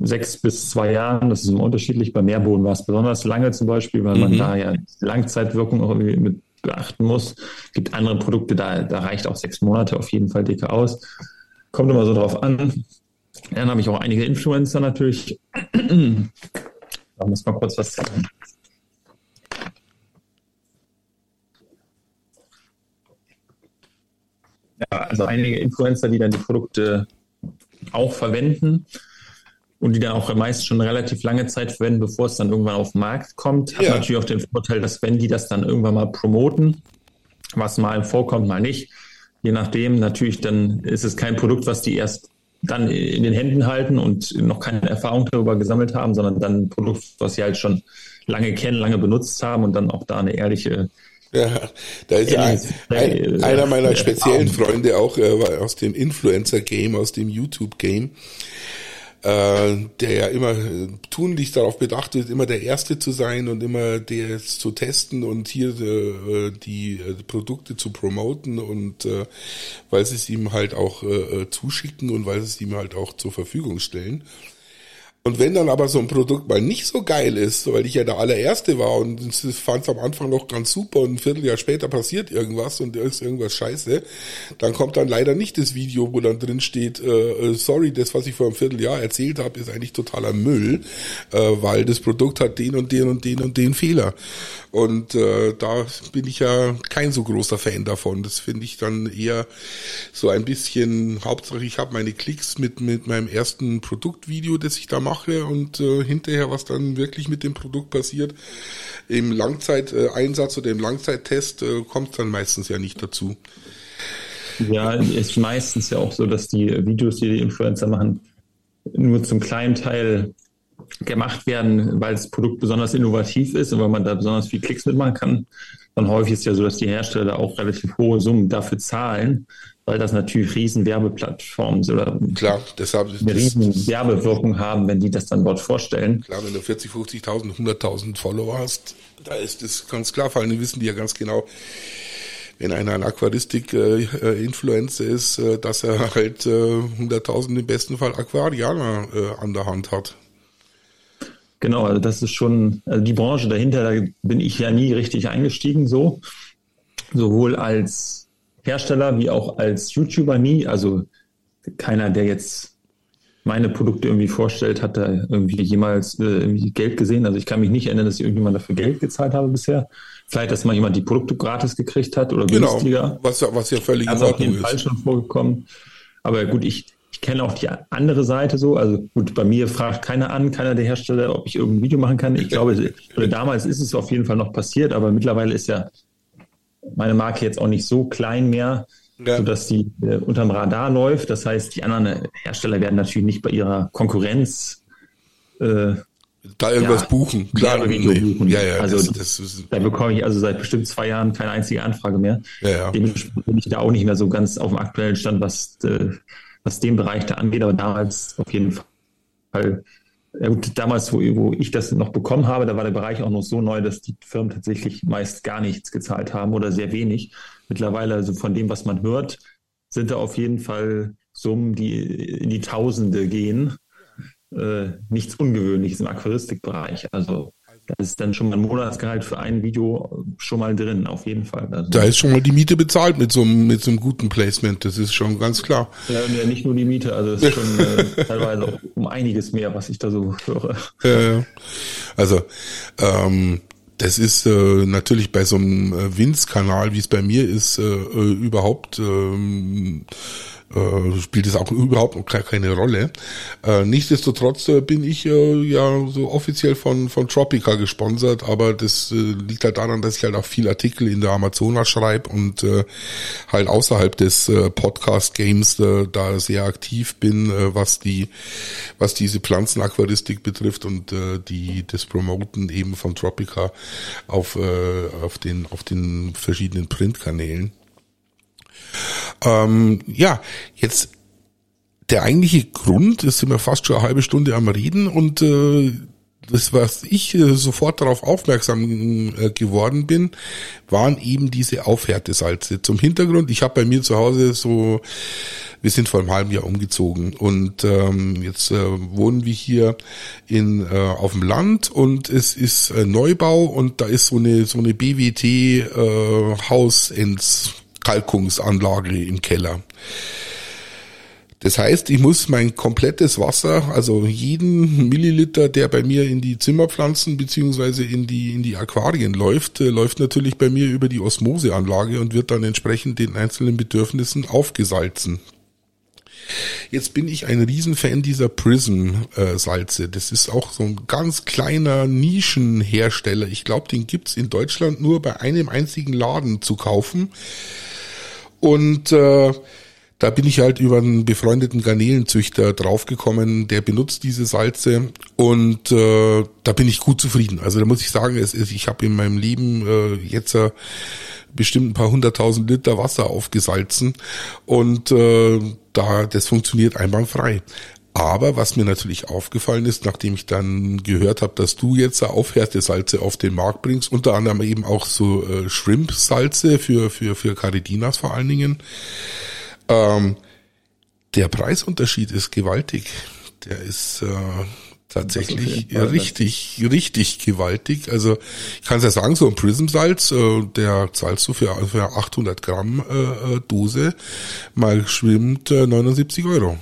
[SPEAKER 2] sechs bis zwei Jahren. Das ist immer unterschiedlich. Bei Meerboden war es besonders lange zum Beispiel, weil man mhm. da ja Langzeitwirkung auch irgendwie mit beachten muss. Es gibt andere Produkte, da, da reicht auch sechs Monate auf jeden Fall dicke aus. Kommt immer so drauf an. Dann habe ich auch einige Influencer natürlich. da muss man kurz was sagen. Ja, also einige Influencer, die dann die Produkte auch verwenden und die dann auch meist schon relativ lange Zeit verwenden, bevor es dann irgendwann auf den Markt kommt. Hat ja. natürlich auch den Vorteil, dass wenn die das dann irgendwann mal promoten, was mal vorkommt, mal nicht, je nachdem, natürlich dann ist es kein Produkt, was die erst dann in den Händen halten und noch keine Erfahrung darüber gesammelt haben, sondern dann ein Produkt, was sie halt schon lange kennen, lange benutzt haben und dann auch da eine ehrliche
[SPEAKER 1] ja, da ist ja ein, ein, einer meiner speziellen Freunde auch äh, aus dem Influencer-Game, aus dem YouTube-Game, äh, der ja immer äh, tunlichst darauf bedacht ist, immer der Erste zu sein und immer der zu testen und hier äh, die äh, Produkte zu promoten und äh, weil sie es ihm halt auch äh, zuschicken und weil sie es ihm halt auch zur Verfügung stellen. Und wenn dann aber so ein Produkt mal nicht so geil ist, weil ich ja der allererste war und fand es am Anfang noch ganz super und ein Vierteljahr später passiert irgendwas und ist irgendwas scheiße, dann kommt dann leider nicht das Video, wo dann drin steht, äh, äh, sorry, das, was ich vor einem Vierteljahr erzählt habe, ist eigentlich totaler Müll, äh, weil das Produkt hat den und den und den und den Fehler. Und äh, da bin ich ja kein so großer Fan davon. Das finde ich dann eher so ein bisschen, Hauptsache ich habe meine Klicks mit, mit meinem ersten Produktvideo, das ich da mache und äh, hinterher, was dann wirklich mit dem Produkt passiert, im Langzeiteinsatz oder im Langzeittest äh, kommt dann meistens ja nicht dazu.
[SPEAKER 2] Ja, ist meistens ja auch so, dass die Videos, die die Influencer machen, nur zum kleinen Teil gemacht werden, weil das Produkt besonders innovativ ist und weil man da besonders viel Klicks mitmachen kann. Dann häufig ist ja so, dass die Hersteller auch relativ hohe Summen dafür zahlen, weil das natürlich riesen Werbeplattformen sind oder
[SPEAKER 1] klar, deshalb
[SPEAKER 2] eine riesen Werbewirkung haben, wenn die das dann dort vorstellen.
[SPEAKER 1] Klar, wenn du 40, 50.000, 100.000 Follower hast, da ist das ganz klar, vor allem wissen die ja ganz genau, wenn einer ein Aquaristik-Influencer äh, ist, äh, dass er halt äh, 100.000 im besten Fall Aquarianer äh, an der Hand hat.
[SPEAKER 2] Genau, also das ist schon, also die Branche dahinter, da bin ich ja nie richtig eingestiegen, so. Sowohl als Hersteller wie auch als YouTuber nie. Also keiner, der jetzt meine Produkte irgendwie vorstellt, hat da irgendwie jemals äh, irgendwie Geld gesehen. Also ich kann mich nicht erinnern, dass ich irgendjemand dafür Geld gezahlt habe bisher. Vielleicht, dass mal jemand die Produkte gratis gekriegt hat oder
[SPEAKER 1] genau, günstiger. Was, was ja völlig
[SPEAKER 2] also in Ordnung auf jeden Fall schon vorgekommen. Aber gut, ich, kenne auch die andere Seite so. Also gut, bei mir fragt keiner an, keiner der Hersteller, ob ich irgendein Video machen kann. Ich glaube, damals ist es auf jeden Fall noch passiert, aber mittlerweile ist ja meine Marke jetzt auch nicht so klein mehr, ja. sodass sie äh, unterm Radar läuft. Das heißt, die anderen Hersteller werden natürlich nicht bei ihrer Konkurrenz
[SPEAKER 1] äh, da irgendwas ja, buchen.
[SPEAKER 2] Klar, nee. buchen. Ja, ja, also das, das da bekomme ich also seit bestimmt zwei Jahren keine einzige Anfrage mehr. Ja, ja. Dementsprechend bin ich da auch nicht mehr so ganz auf dem aktuellen Stand, was äh, was den Bereich da angeht, aber damals auf jeden Fall. Ja gut, damals, wo, wo ich das noch bekommen habe, da war der Bereich auch noch so neu, dass die Firmen tatsächlich meist gar nichts gezahlt haben oder sehr wenig. Mittlerweile, also von dem, was man hört, sind da auf jeden Fall Summen, die in die Tausende gehen. Äh, nichts Ungewöhnliches im Aquaristikbereich. Also da ist dann schon mal ein Monatsgehalt für ein Video schon mal drin, auf jeden Fall.
[SPEAKER 1] Also da ist schon mal die Miete bezahlt mit so einem, mit so einem guten Placement, das ist schon ganz klar.
[SPEAKER 2] Ja, ja nicht nur die Miete, also es ist schon äh, teilweise auch um einiges mehr, was ich da so höre.
[SPEAKER 1] Ja, also ähm, das ist äh, natürlich bei so einem äh, Winz-Kanal, wie es bei mir ist, äh, äh überhaupt ähm, äh, spielt es auch überhaupt noch keine Rolle. Äh, nichtsdestotrotz äh, bin ich ja so offiziell von, von Tropica gesponsert, aber das liegt halt daran, dass ich halt auch viel Artikel in der Amazonas schreibe und halt außerhalb des Podcast-Games da sehr aktiv bin, was die, was diese Pflanzenaquaristik betrifft und die das Promoten eben von Tropica auf, auf den, auf den verschiedenen Printkanälen. Ähm, ja, jetzt der eigentliche Grund, ist sind wir fast schon eine halbe Stunde am Reden und äh, das, was ich äh, sofort darauf aufmerksam äh, geworden bin, waren eben diese Aufhärtesalze. Zum Hintergrund, ich habe bei mir zu Hause so Wir sind vor einem halben Jahr umgezogen und ähm, jetzt äh, wohnen wir hier in äh, auf dem Land und es ist äh, Neubau und da ist so eine so eine BWT äh, Hausentkalkungsanlage im Keller. Das heißt, ich muss mein komplettes Wasser, also jeden Milliliter, der bei mir in die Zimmerpflanzen beziehungsweise in die in die Aquarien läuft, äh, läuft natürlich bei mir über die Osmoseanlage und wird dann entsprechend den einzelnen Bedürfnissen aufgesalzen. Jetzt bin ich ein Riesenfan dieser Prism-Salze. Das ist auch so ein ganz kleiner Nischenhersteller. Ich glaube, den gibt's in Deutschland nur bei einem einzigen Laden zu kaufen. Und äh, da bin ich halt über einen befreundeten Garnelenzüchter draufgekommen, der benutzt diese Salze und äh, da bin ich gut zufrieden. Also da muss ich sagen, es ist, ich habe in meinem Leben äh, jetzt äh, bestimmt ein paar hunderttausend Liter Wasser aufgesalzen und äh, da das funktioniert einwandfrei. Aber was mir natürlich aufgefallen ist, nachdem ich dann gehört habe, dass du jetzt Aufhärtesalze auf den Markt bringst, unter anderem eben auch so äh, Shrimp-Salze für, für, für Caridinas vor allen Dingen, ähm, der Preisunterschied ist gewaltig. Der ist äh, tatsächlich richtig, richtig gewaltig. Also ich kann es ja sagen, so ein Prism-Salz, äh, der zahlst du für, für 800 Gramm äh, äh, Dose, mal schwimmt äh, 79 Euro.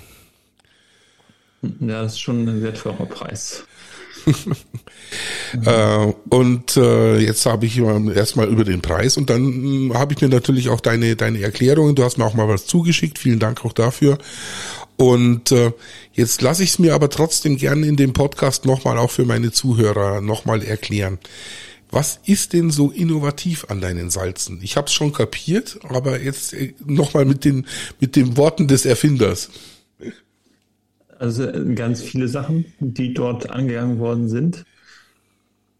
[SPEAKER 2] Ja, das ist schon ein wertvoller Preis.
[SPEAKER 1] äh, und äh, jetzt habe ich erstmal über den Preis und dann hm, habe ich mir natürlich auch deine, deine Erklärungen, du hast mir auch mal was zugeschickt, vielen Dank auch dafür. Und äh, jetzt lasse ich es mir aber trotzdem gerne in dem Podcast nochmal auch für meine Zuhörer nochmal erklären. Was ist denn so innovativ an deinen Salzen? Ich habe es schon kapiert, aber jetzt äh, nochmal mit den mit den Worten des Erfinders.
[SPEAKER 2] Also äh, ganz viele Sachen, die dort angegangen worden sind.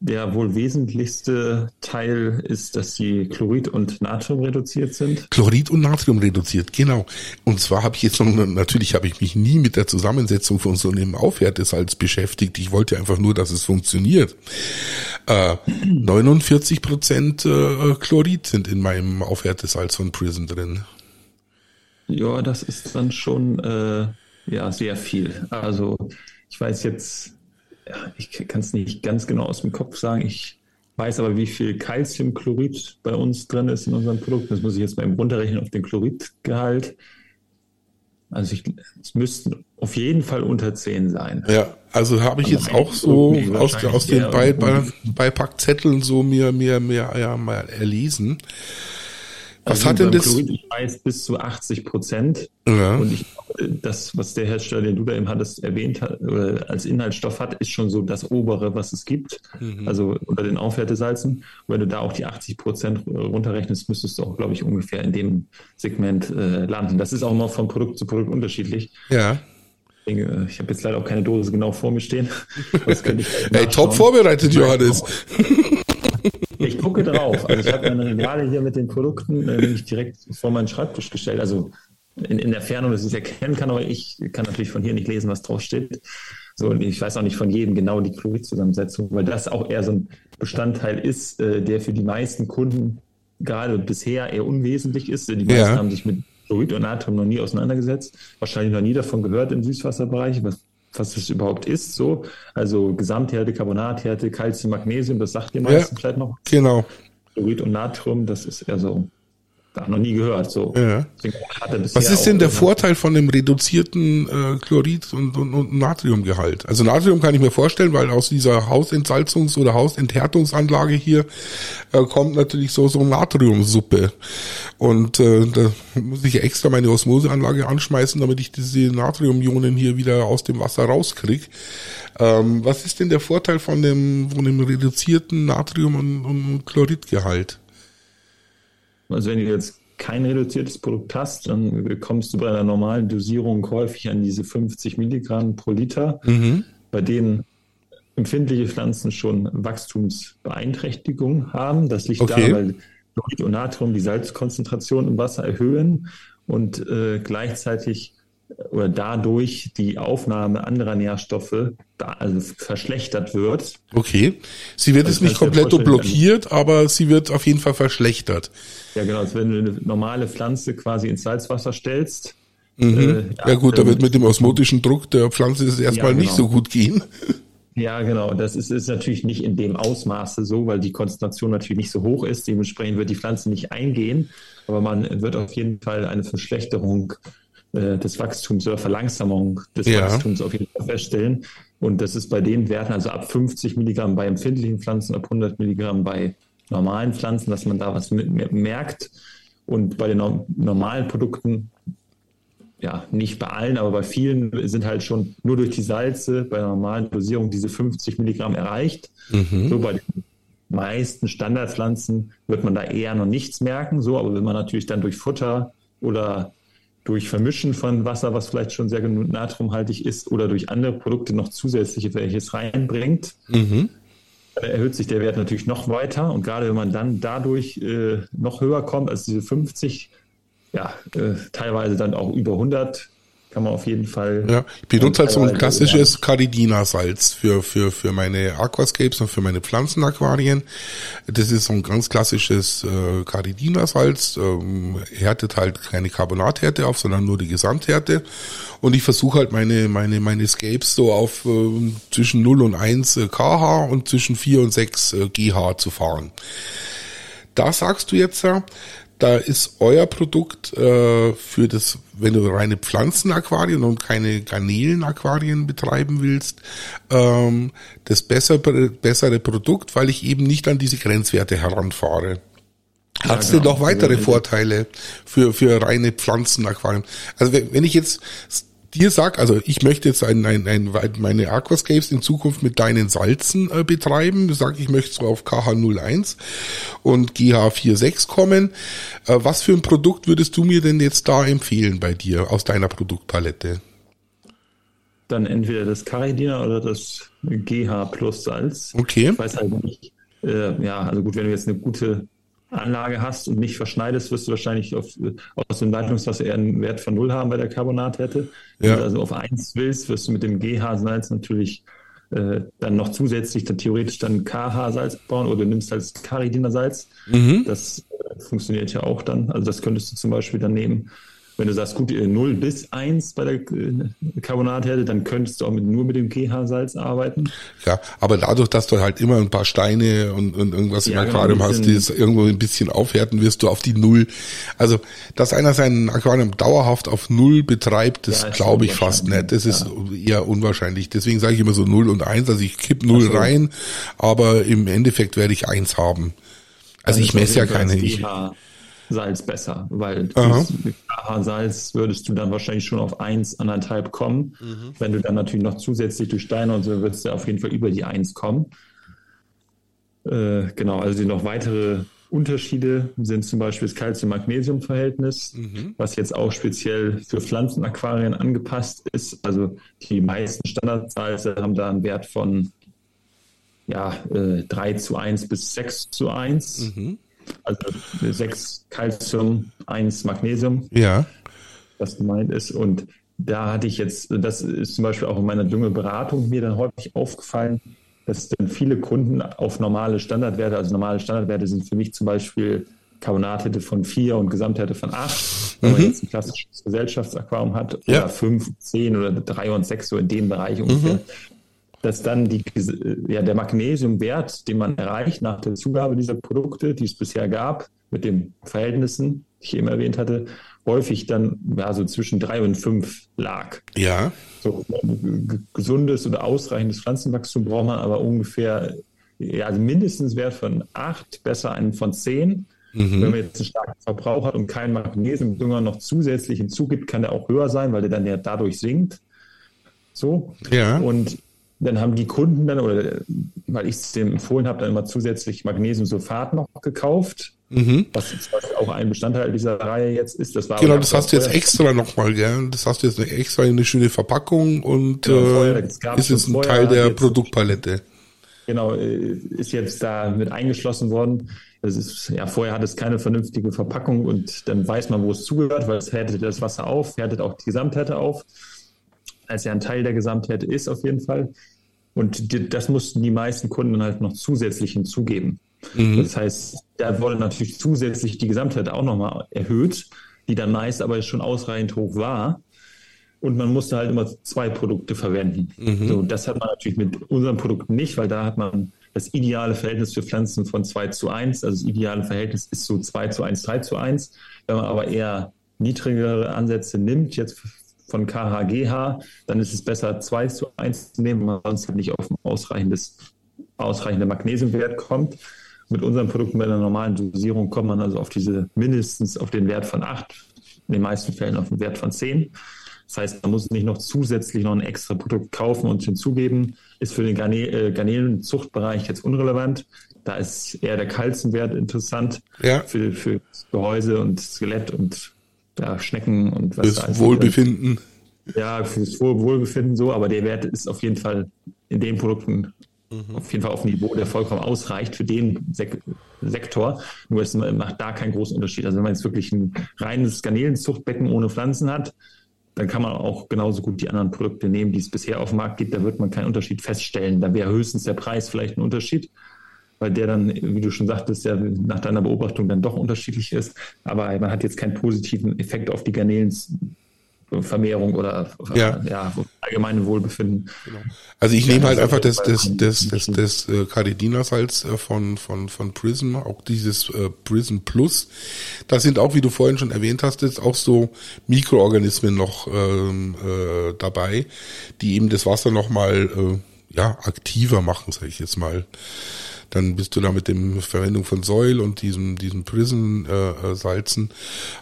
[SPEAKER 2] Der wohl wesentlichste Teil ist, dass sie Chlorid und Natrium reduziert sind.
[SPEAKER 1] Chlorid und Natrium reduziert, genau. Und zwar habe ich jetzt noch, natürlich habe ich mich nie mit der Zusammensetzung von so einem Aufwertesalz beschäftigt. Ich wollte einfach nur, dass es funktioniert. Äh, 49 Prozent äh, Chlorid sind in meinem Aufwertesalz von Prison drin.
[SPEAKER 2] Ja, das ist dann schon äh, ja, sehr viel. Also ich weiß jetzt, ich kann es nicht ganz genau aus dem Kopf sagen. Ich weiß aber, wie viel Calciumchlorid bei uns drin ist in unserem Produkt. Das muss ich jetzt mal runterrechnen auf den Chloridgehalt. Also ich, es müssten auf jeden Fall unter 10 sein.
[SPEAKER 1] Ja, also habe ich jetzt auch so aus, aus den Bei, Bei, Beipackzetteln so mir, mir, mir ja, mal erlesen.
[SPEAKER 2] Was also hat denn das? Chlorid bis zu 80 Prozent. Ja. Und ich das, was der Hersteller, den du da eben hattest, erwähnt hat, oder als Inhaltsstoff hat, ist schon so das obere, was es gibt. Mhm. Also unter den Aufwertesalzen. Und wenn du da auch die 80 Prozent runterrechnest, müsstest du auch, glaube ich, ungefähr in dem Segment äh, landen. Das ist auch noch von Produkt zu Produkt unterschiedlich.
[SPEAKER 1] Ja.
[SPEAKER 2] Ich, äh, habe jetzt leider auch keine Dose genau vor mir stehen.
[SPEAKER 1] Ey, top vorbereitet, Johannes.
[SPEAKER 2] Ich gucke drauf. Also ich habe meine Regale hier mit den Produkten äh, nämlich direkt vor meinen Schreibtisch gestellt. Also in, in der Ferne, dass ich es erkennen kann, aber ich kann natürlich von hier nicht lesen, was drauf steht. So, und ich weiß auch nicht von jedem genau die Chloridzusammensetzung, weil das auch eher so ein Bestandteil ist, äh, der für die meisten Kunden gerade bisher eher unwesentlich ist. Die meisten ja. haben sich mit Chlorid und Natrium noch nie auseinandergesetzt, wahrscheinlich noch nie davon gehört im Süßwasserbereich, was, was das überhaupt ist. So, also Gesamthärte, Carbonathärte, Calcium, Magnesium, das sagt ihr meisten ja, vielleicht noch.
[SPEAKER 1] Genau.
[SPEAKER 2] Chlorid und Natrium, das ist eher so da noch nie gehört. So.
[SPEAKER 1] Ja. Was ist denn der Vorteil von dem reduzierten äh, Chlorid- und, und, und Natriumgehalt? Also Natrium kann ich mir vorstellen, weil aus dieser Hausentsalzungs- oder Hausenthärtungsanlage hier äh, kommt natürlich so so Natriumsuppe. Und äh, da muss ich extra meine Osmoseanlage anschmeißen, damit ich diese Natriumionen hier wieder aus dem Wasser rauskrieg. Ähm, was ist denn der Vorteil von dem, von dem reduzierten Natrium- und, und Chloridgehalt?
[SPEAKER 2] Also wenn du jetzt kein reduziertes Produkt hast, dann kommst du bei einer normalen Dosierung häufig an diese 50 Milligramm pro Liter, mhm. bei denen empfindliche Pflanzen schon Wachstumsbeeinträchtigung haben. Das liegt okay. daran, weil Chlorid und Natrium die Salzkonzentration im Wasser erhöhen und äh, gleichzeitig oder dadurch die Aufnahme anderer Nährstoffe da, also verschlechtert wird.
[SPEAKER 1] Okay. Sie wird es nicht komplett blockiert, aber sie wird auf jeden Fall verschlechtert.
[SPEAKER 2] Ja, genau. Also wenn du eine normale Pflanze quasi ins Salzwasser stellst,
[SPEAKER 1] Mhm. Äh, ja, ja, gut, da wird mit dem osmotischen Druck der Pflanze das erstmal ja, genau. nicht so gut gehen.
[SPEAKER 2] Ja, genau. Das ist, ist natürlich nicht in dem Ausmaße so, weil die Konzentration natürlich nicht so hoch ist. Dementsprechend wird die Pflanze nicht eingehen. Aber man wird auf jeden Fall eine Verschlechterung äh, des Wachstums oder Verlangsamung des ja. Wachstums auf jeden Fall feststellen. Und das ist bei den Werten, also ab 50 Milligramm bei empfindlichen Pflanzen, ab 100 Milligramm bei normalen Pflanzen, dass man da was mit, merkt. Und bei den normalen Produkten ja, nicht bei allen, aber bei vielen sind halt schon nur durch die Salze bei der normalen Dosierung diese 50 Milligramm erreicht. Mhm. So bei den meisten Standardpflanzen wird man da eher noch nichts merken. So, aber wenn man natürlich dann durch Futter oder durch Vermischen von Wasser, was vielleicht schon sehr genug natriumhaltig ist, oder durch andere Produkte noch zusätzliche welches reinbringt, mhm. dann erhöht sich der Wert natürlich noch weiter. Und gerade wenn man dann dadurch äh, noch höher kommt als diese 50 ja, äh, teilweise dann auch über 100 kann man auf jeden Fall.
[SPEAKER 1] Ja, ich benutze halt so ein klassisches ja. Caridina-Salz für, für, für meine Aquascapes und für meine Pflanzenaquarien. Das ist so ein ganz klassisches äh, Caridina-Salz, ähm, härtet halt keine Carbonathärte auf, sondern nur die Gesamthärte. Und ich versuche halt meine, meine, meine Scapes so auf äh, zwischen 0 und 1 äh, kH und zwischen 4 und 6 äh, GH zu fahren. Da sagst du jetzt ja, da ist euer Produkt äh, für das, wenn du reine Pflanzenaquarien und keine Garnelenaquarien betreiben willst, ähm, das bessere, bessere Produkt, weil ich eben nicht an diese Grenzwerte heranfahre. Hat es ja, denn genau. noch weitere Vorteile für, für reine Pflanzenaquarien? Also wenn ich jetzt dir sag, also ich möchte jetzt ein, ein, ein, meine Aquascapes in Zukunft mit deinen Salzen äh, betreiben, sag ich möchte so auf KH01 und GH46 kommen. Äh, was für ein Produkt würdest du mir denn jetzt da empfehlen bei dir aus deiner Produktpalette?
[SPEAKER 2] Dann entweder das Caridina oder das GH Plus Salz.
[SPEAKER 1] Okay.
[SPEAKER 2] Ich weiß halt nicht. Äh, ja, also gut, wenn du jetzt eine gute Anlage hast und nicht verschneidest, wirst du wahrscheinlich auf, aus dem Leitungswasser eher einen Wert von 0 haben bei der Carbonathärte. Wenn ja. du also auf 1 willst, wirst du mit dem GH-Salz natürlich äh, dann noch zusätzlich dann theoretisch dann KH-Salz bauen oder du nimmst halt Caridina-Salz. Mhm. Das äh, funktioniert ja auch dann. Also das könntest du zum Beispiel dann nehmen wenn du sagst, gut, 0 bis 1 bei der äh, Carbonathärte, dann könntest du auch mit, nur mit dem GH-Salz arbeiten.
[SPEAKER 1] Ja, aber dadurch, dass du halt immer ein paar Steine und, und irgendwas ja, im genau, Aquarium hast, die es irgendwo ein bisschen aufhärten, wirst du auf die Null. Also, dass einer sein Aquarium dauerhaft auf Null betreibt, das ja, glaube ich fast nicht. Das ist ja. eher unwahrscheinlich. Deswegen sage ich immer so 0 und 1. Also ich kipp 0 so. rein, aber im Endeffekt werde ich 1 haben. Also ich messe ja keine. Ich,
[SPEAKER 2] Salz besser, weil Salz würdest du dann wahrscheinlich schon auf 1, anderthalb kommen. Mhm. Wenn du dann natürlich noch zusätzlich durch Steine und so, würdest du auf jeden Fall über die 1 kommen. Äh, genau, also die noch weitere Unterschiede sind zum Beispiel das Calcium-Magnesium-Verhältnis, mhm. was jetzt auch speziell für Pflanzenaquarien angepasst ist. Also die meisten Standardsalze haben da einen Wert von ja, äh, 3 zu 1 bis 6 zu 1. Mhm. Also sechs Calcium, eins Magnesium.
[SPEAKER 1] Ja.
[SPEAKER 2] Was gemeint ist. Und da hatte ich jetzt, das ist zum Beispiel auch in meiner Düngeberatung mir dann häufig aufgefallen, dass dann viele Kunden auf normale Standardwerte, also normale Standardwerte sind für mich zum Beispiel Carbonathärte von 4 und Gesamthärte von 8, wenn mhm. man jetzt ein klassisches Gesellschaftsaquarium hat, ja. oder 5, 10 oder 3 und 6, so in dem Bereich ungefähr. Mhm dass dann die, ja, der Magnesiumwert, den man erreicht nach der Zugabe dieser Produkte, die es bisher gab, mit den Verhältnissen, die ich eben erwähnt hatte, häufig dann ja, so zwischen drei und fünf lag.
[SPEAKER 1] Ja.
[SPEAKER 2] So gesundes oder ausreichendes Pflanzenwachstum braucht man aber ungefähr, ja, also mindestens Wert von acht, besser einen von zehn. Mhm. Wenn man jetzt einen starken Verbrauch hat und keinen Magnesiumdünger noch zusätzlich hinzugibt, kann der auch höher sein, weil der dann ja dadurch sinkt. So.
[SPEAKER 1] Ja.
[SPEAKER 2] Und dann haben die Kunden dann, oder weil ich es dem empfohlen habe, dann immer zusätzlich Magnesiumsulfat noch gekauft. Mhm. Was auch ein Bestandteil dieser Reihe jetzt ist. Das war
[SPEAKER 1] genau, das hast du jetzt extra nochmal, gell? Das hast du jetzt extra in eine schöne Verpackung und genau, äh, ist jetzt ein Teil der jetzt, Produktpalette.
[SPEAKER 2] Genau, äh, ist jetzt da mit eingeschlossen worden. Das ist, ja, vorher hat es keine vernünftige Verpackung und dann weiß man, wo es zugehört, weil es härtet das Wasser auf, härtet auch die Gesamthärte auf als er ein Teil der Gesamtheit ist, auf jeden Fall. Und die, das mussten die meisten Kunden halt noch zusätzlich hinzugeben. Mhm. Das heißt, da wurde natürlich zusätzlich die Gesamtheit auch nochmal erhöht, die dann meist aber schon ausreichend hoch war. und man musste halt immer zwei Produkte verwenden. Mhm. So, das hat man natürlich mit unserem Produkt nicht, weil da hat man das ideale Verhältnis für Pflanzen von 2 zu 1. Also das ideale Verhältnis ist so 2 zu 1, 3 zu 1. Wenn man aber eher niedrigere Ansätze nimmt, jetzt von KHGH, dann ist es besser 2 zu 1 zu nehmen, weil man sonst halt nicht auf ein ausreichendes, ausreichender Magnesiumwert kommt. Mit unseren Produkten bei der normalen Dosierung kommt man also auf diese mindestens auf den Wert von 8, in den meisten Fällen auf den Wert von 10. Das heißt, man muss nicht noch zusätzlich noch ein extra Produkt kaufen und hinzugeben. Ist für den äh, Garnelenzuchtbereich jetzt unrelevant. Da ist eher der Kalziumwert interessant
[SPEAKER 1] ja.
[SPEAKER 2] für, für Gehäuse und Skelett und ja, Schnecken und
[SPEAKER 1] was Fürs Wohlbefinden.
[SPEAKER 2] Ja, fürs Wohlbefinden so, aber der Wert ist auf jeden Fall in den Produkten mhm. auf jeden Fall auf Niveau, der vollkommen ausreicht für den Sek Sektor. Nur es macht da keinen großen Unterschied. Also wenn man jetzt wirklich ein reines Garnelenzuchtbecken ohne Pflanzen hat, dann kann man auch genauso gut die anderen Produkte nehmen, die es bisher auf dem Markt gibt. Da wird man keinen Unterschied feststellen. Da wäre höchstens der Preis vielleicht ein Unterschied, weil der dann, wie du schon sagtest, ja nach deiner Beobachtung dann doch unterschiedlich ist. Aber man hat jetzt keinen positiven Effekt auf die Garnelens Vermehrung oder
[SPEAKER 1] ja.
[SPEAKER 2] ja allgemeine Wohlbefinden. Genau.
[SPEAKER 1] Also ich nehme halt einfach das, das, das, das, das äh, Caridina-Salz äh, von, von, von Prism, auch dieses äh, Prism Plus. Da sind auch, wie du vorhin schon erwähnt hast, jetzt auch so Mikroorganismen noch ähm, äh, dabei, die eben das Wasser nochmal äh, ja, aktiver machen, sage ich jetzt mal dann bist du da mit dem Verwendung von Säul und diesem, diesem Prison-Salzen, äh,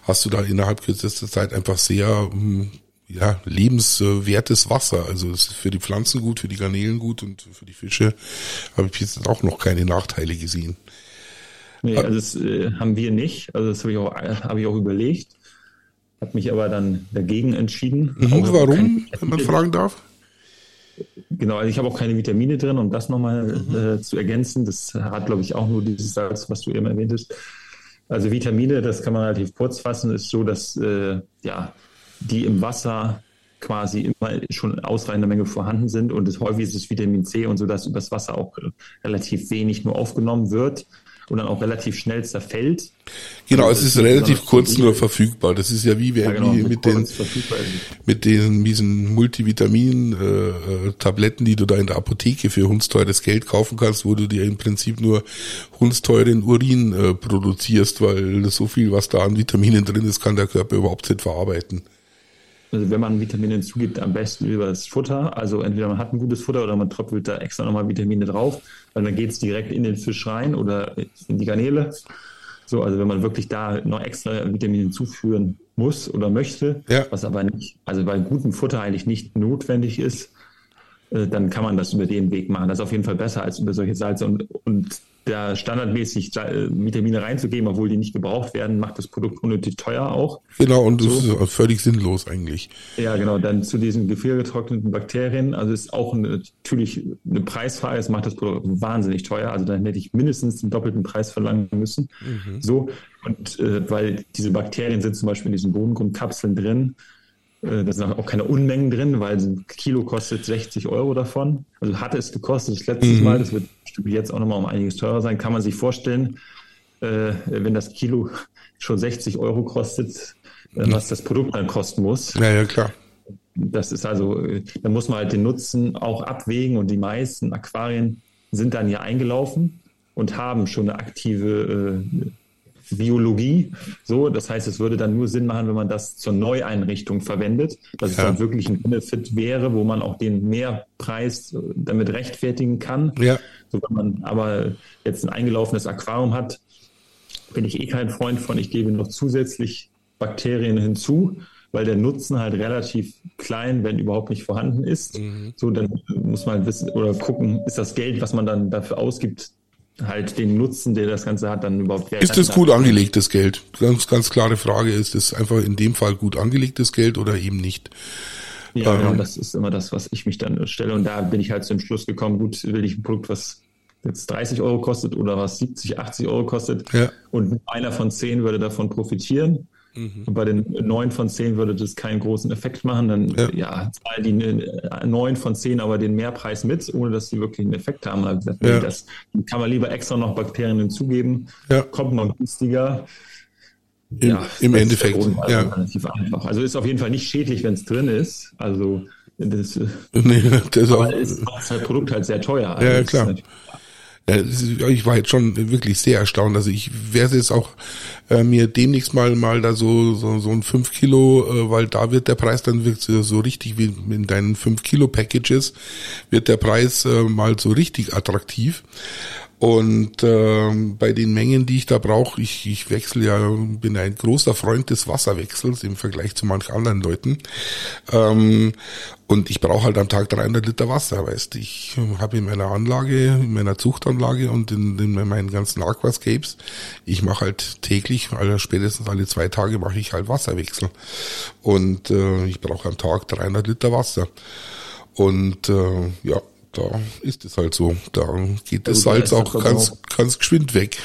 [SPEAKER 1] hast du da innerhalb kürzester Zeit einfach sehr hm, ja, lebenswertes Wasser. Also es ist für die Pflanzen gut, für die Garnelen gut und für die Fische habe ich jetzt auch noch keine Nachteile gesehen.
[SPEAKER 2] Nee, also das äh, haben wir nicht. Also das habe ich auch, habe ich auch überlegt. Habe mich aber dann dagegen entschieden.
[SPEAKER 1] Mhm, warum, wenn man fragen darf?
[SPEAKER 2] Genau, also ich habe auch keine Vitamine drin, um das nochmal mhm. äh, zu ergänzen. Das hat, glaube ich, auch nur dieses Salz, was du eben erwähnt hast. Also Vitamine, das kann man relativ kurz fassen, ist so, dass äh, ja, die im Wasser quasi immer schon ausreichende Menge vorhanden sind und das häufig ist es Vitamin C und so, dass über das Wasser auch relativ wenig nur aufgenommen wird und dann auch relativ schnell zerfällt.
[SPEAKER 1] Genau, es ist relativ kurz nur verfügbar. Das ist ja wie, ja, genau, wie mit, den, mit den diesen Multivitamin-Tabletten, äh, die du da in der Apotheke für hundsteures Geld kaufen kannst, wo du dir im Prinzip nur hundsteuren Urin äh, produzierst, weil so viel, was da an Vitaminen drin ist, kann der Körper überhaupt nicht verarbeiten.
[SPEAKER 2] Also wenn man Vitamine hinzugibt, am besten über das Futter. Also entweder man hat ein gutes Futter oder man tröpfelt da extra nochmal Vitamine drauf, weil dann geht es direkt in den Fisch rein oder in die Garnele. So, also wenn man wirklich da noch extra Vitamine hinzuführen muss oder möchte,
[SPEAKER 1] ja.
[SPEAKER 2] was aber nicht, also bei gutem Futter eigentlich nicht notwendig ist, äh, dann kann man das über den Weg machen. Das ist auf jeden Fall besser als über solche Salze. Und, und da standardmäßig äh, Vitamine reinzugeben, obwohl die nicht gebraucht werden, macht das Produkt unnötig teuer auch.
[SPEAKER 1] Genau, und das so. ist völlig sinnlos eigentlich.
[SPEAKER 2] Ja, genau. Dann zu diesen gefriergetrockneten Bakterien, also ist auch eine, natürlich eine Preisfrage, es macht das Produkt wahnsinnig teuer. Also dann hätte ich mindestens den doppelten Preis verlangen müssen. Mhm. So, und äh, weil diese Bakterien sind zum Beispiel in diesen Bodengrundkapseln drin da sind auch keine Unmengen drin, weil ein Kilo kostet 60 Euro davon. Also hatte es gekostet das letzte mhm. Mal, das wird jetzt auch nochmal um einiges teurer sein. Kann man sich vorstellen, äh, wenn das Kilo schon 60 Euro kostet, äh, was das Produkt dann kosten muss.
[SPEAKER 1] Ja, ja, klar.
[SPEAKER 2] Das ist also, äh, da muss man halt den Nutzen auch abwägen und die meisten Aquarien sind dann hier eingelaufen und haben schon eine aktive äh, Biologie. So, das heißt, es würde dann nur Sinn machen, wenn man das zur Neueinrichtung verwendet, dass ja. es dann wirklich ein Benefit wäre, wo man auch den Mehrpreis äh, damit rechtfertigen kann.
[SPEAKER 1] Ja.
[SPEAKER 2] So, wenn man aber jetzt ein eingelaufenes Aquarium hat, bin ich eh kein Freund von. Ich gebe noch zusätzlich Bakterien hinzu, weil der Nutzen halt relativ klein, wenn überhaupt nicht vorhanden ist. Mhm. So, dann muss man wissen oder gucken, ist das Geld, was man dann dafür ausgibt, halt den Nutzen, der das Ganze hat, dann überhaupt.
[SPEAKER 1] Ist das gut angelegtes Geld? Ganz, ganz klare Frage. Ist es einfach in dem Fall gut angelegtes Geld oder eben nicht?
[SPEAKER 2] Ja, ähm, genau, das ist immer das, was ich mich dann stelle. Und da bin ich halt zum Schluss gekommen, gut, will ich ein Produkt, was jetzt 30 Euro kostet oder was 70, 80 Euro kostet.
[SPEAKER 1] Ja.
[SPEAKER 2] Und einer von zehn würde davon profitieren. Mhm. Und bei den neun von zehn würde das keinen großen Effekt machen. Dann ja, ja zahlen die äh, neun von zehn aber den Mehrpreis mit, ohne dass sie wirklich einen Effekt haben. Also ja. das kann man lieber extra noch Bakterien hinzugeben.
[SPEAKER 1] Ja.
[SPEAKER 2] Kommt noch günstiger.
[SPEAKER 1] Im, ja, im Endeffekt.
[SPEAKER 2] Also ja. relativ einfach. Also ist auf jeden Fall nicht schädlich, wenn es drin ist. Also das,
[SPEAKER 1] nee, das
[SPEAKER 2] aber auch, ist, macht das Produkt halt sehr teuer.
[SPEAKER 1] Also ja, klar. Ich war jetzt schon wirklich sehr erstaunt. Also ich werde jetzt auch äh, mir demnächst mal mal da so so, so ein 5 Kilo, äh, weil da wird der Preis dann wirklich so richtig wie in deinen 5 Kilo Packages wird der Preis äh, mal so richtig attraktiv. Und äh, bei den Mengen, die ich da brauche, ich, ich wechsle ja, bin ein großer Freund des Wasserwechsels im Vergleich zu manch anderen Leuten. Ähm, und ich brauche halt am Tag 300 Liter Wasser, weißt Ich habe in meiner Anlage, in meiner Zuchtanlage und in, in meinen ganzen Aquascapes, ich mache halt täglich, also spätestens alle zwei Tage mache ich halt Wasserwechsel. Und äh, ich brauche am Tag 300 Liter Wasser. Und äh, ja, da ist es halt so. Da geht das Salz auch ganz, ganz geschwind weg.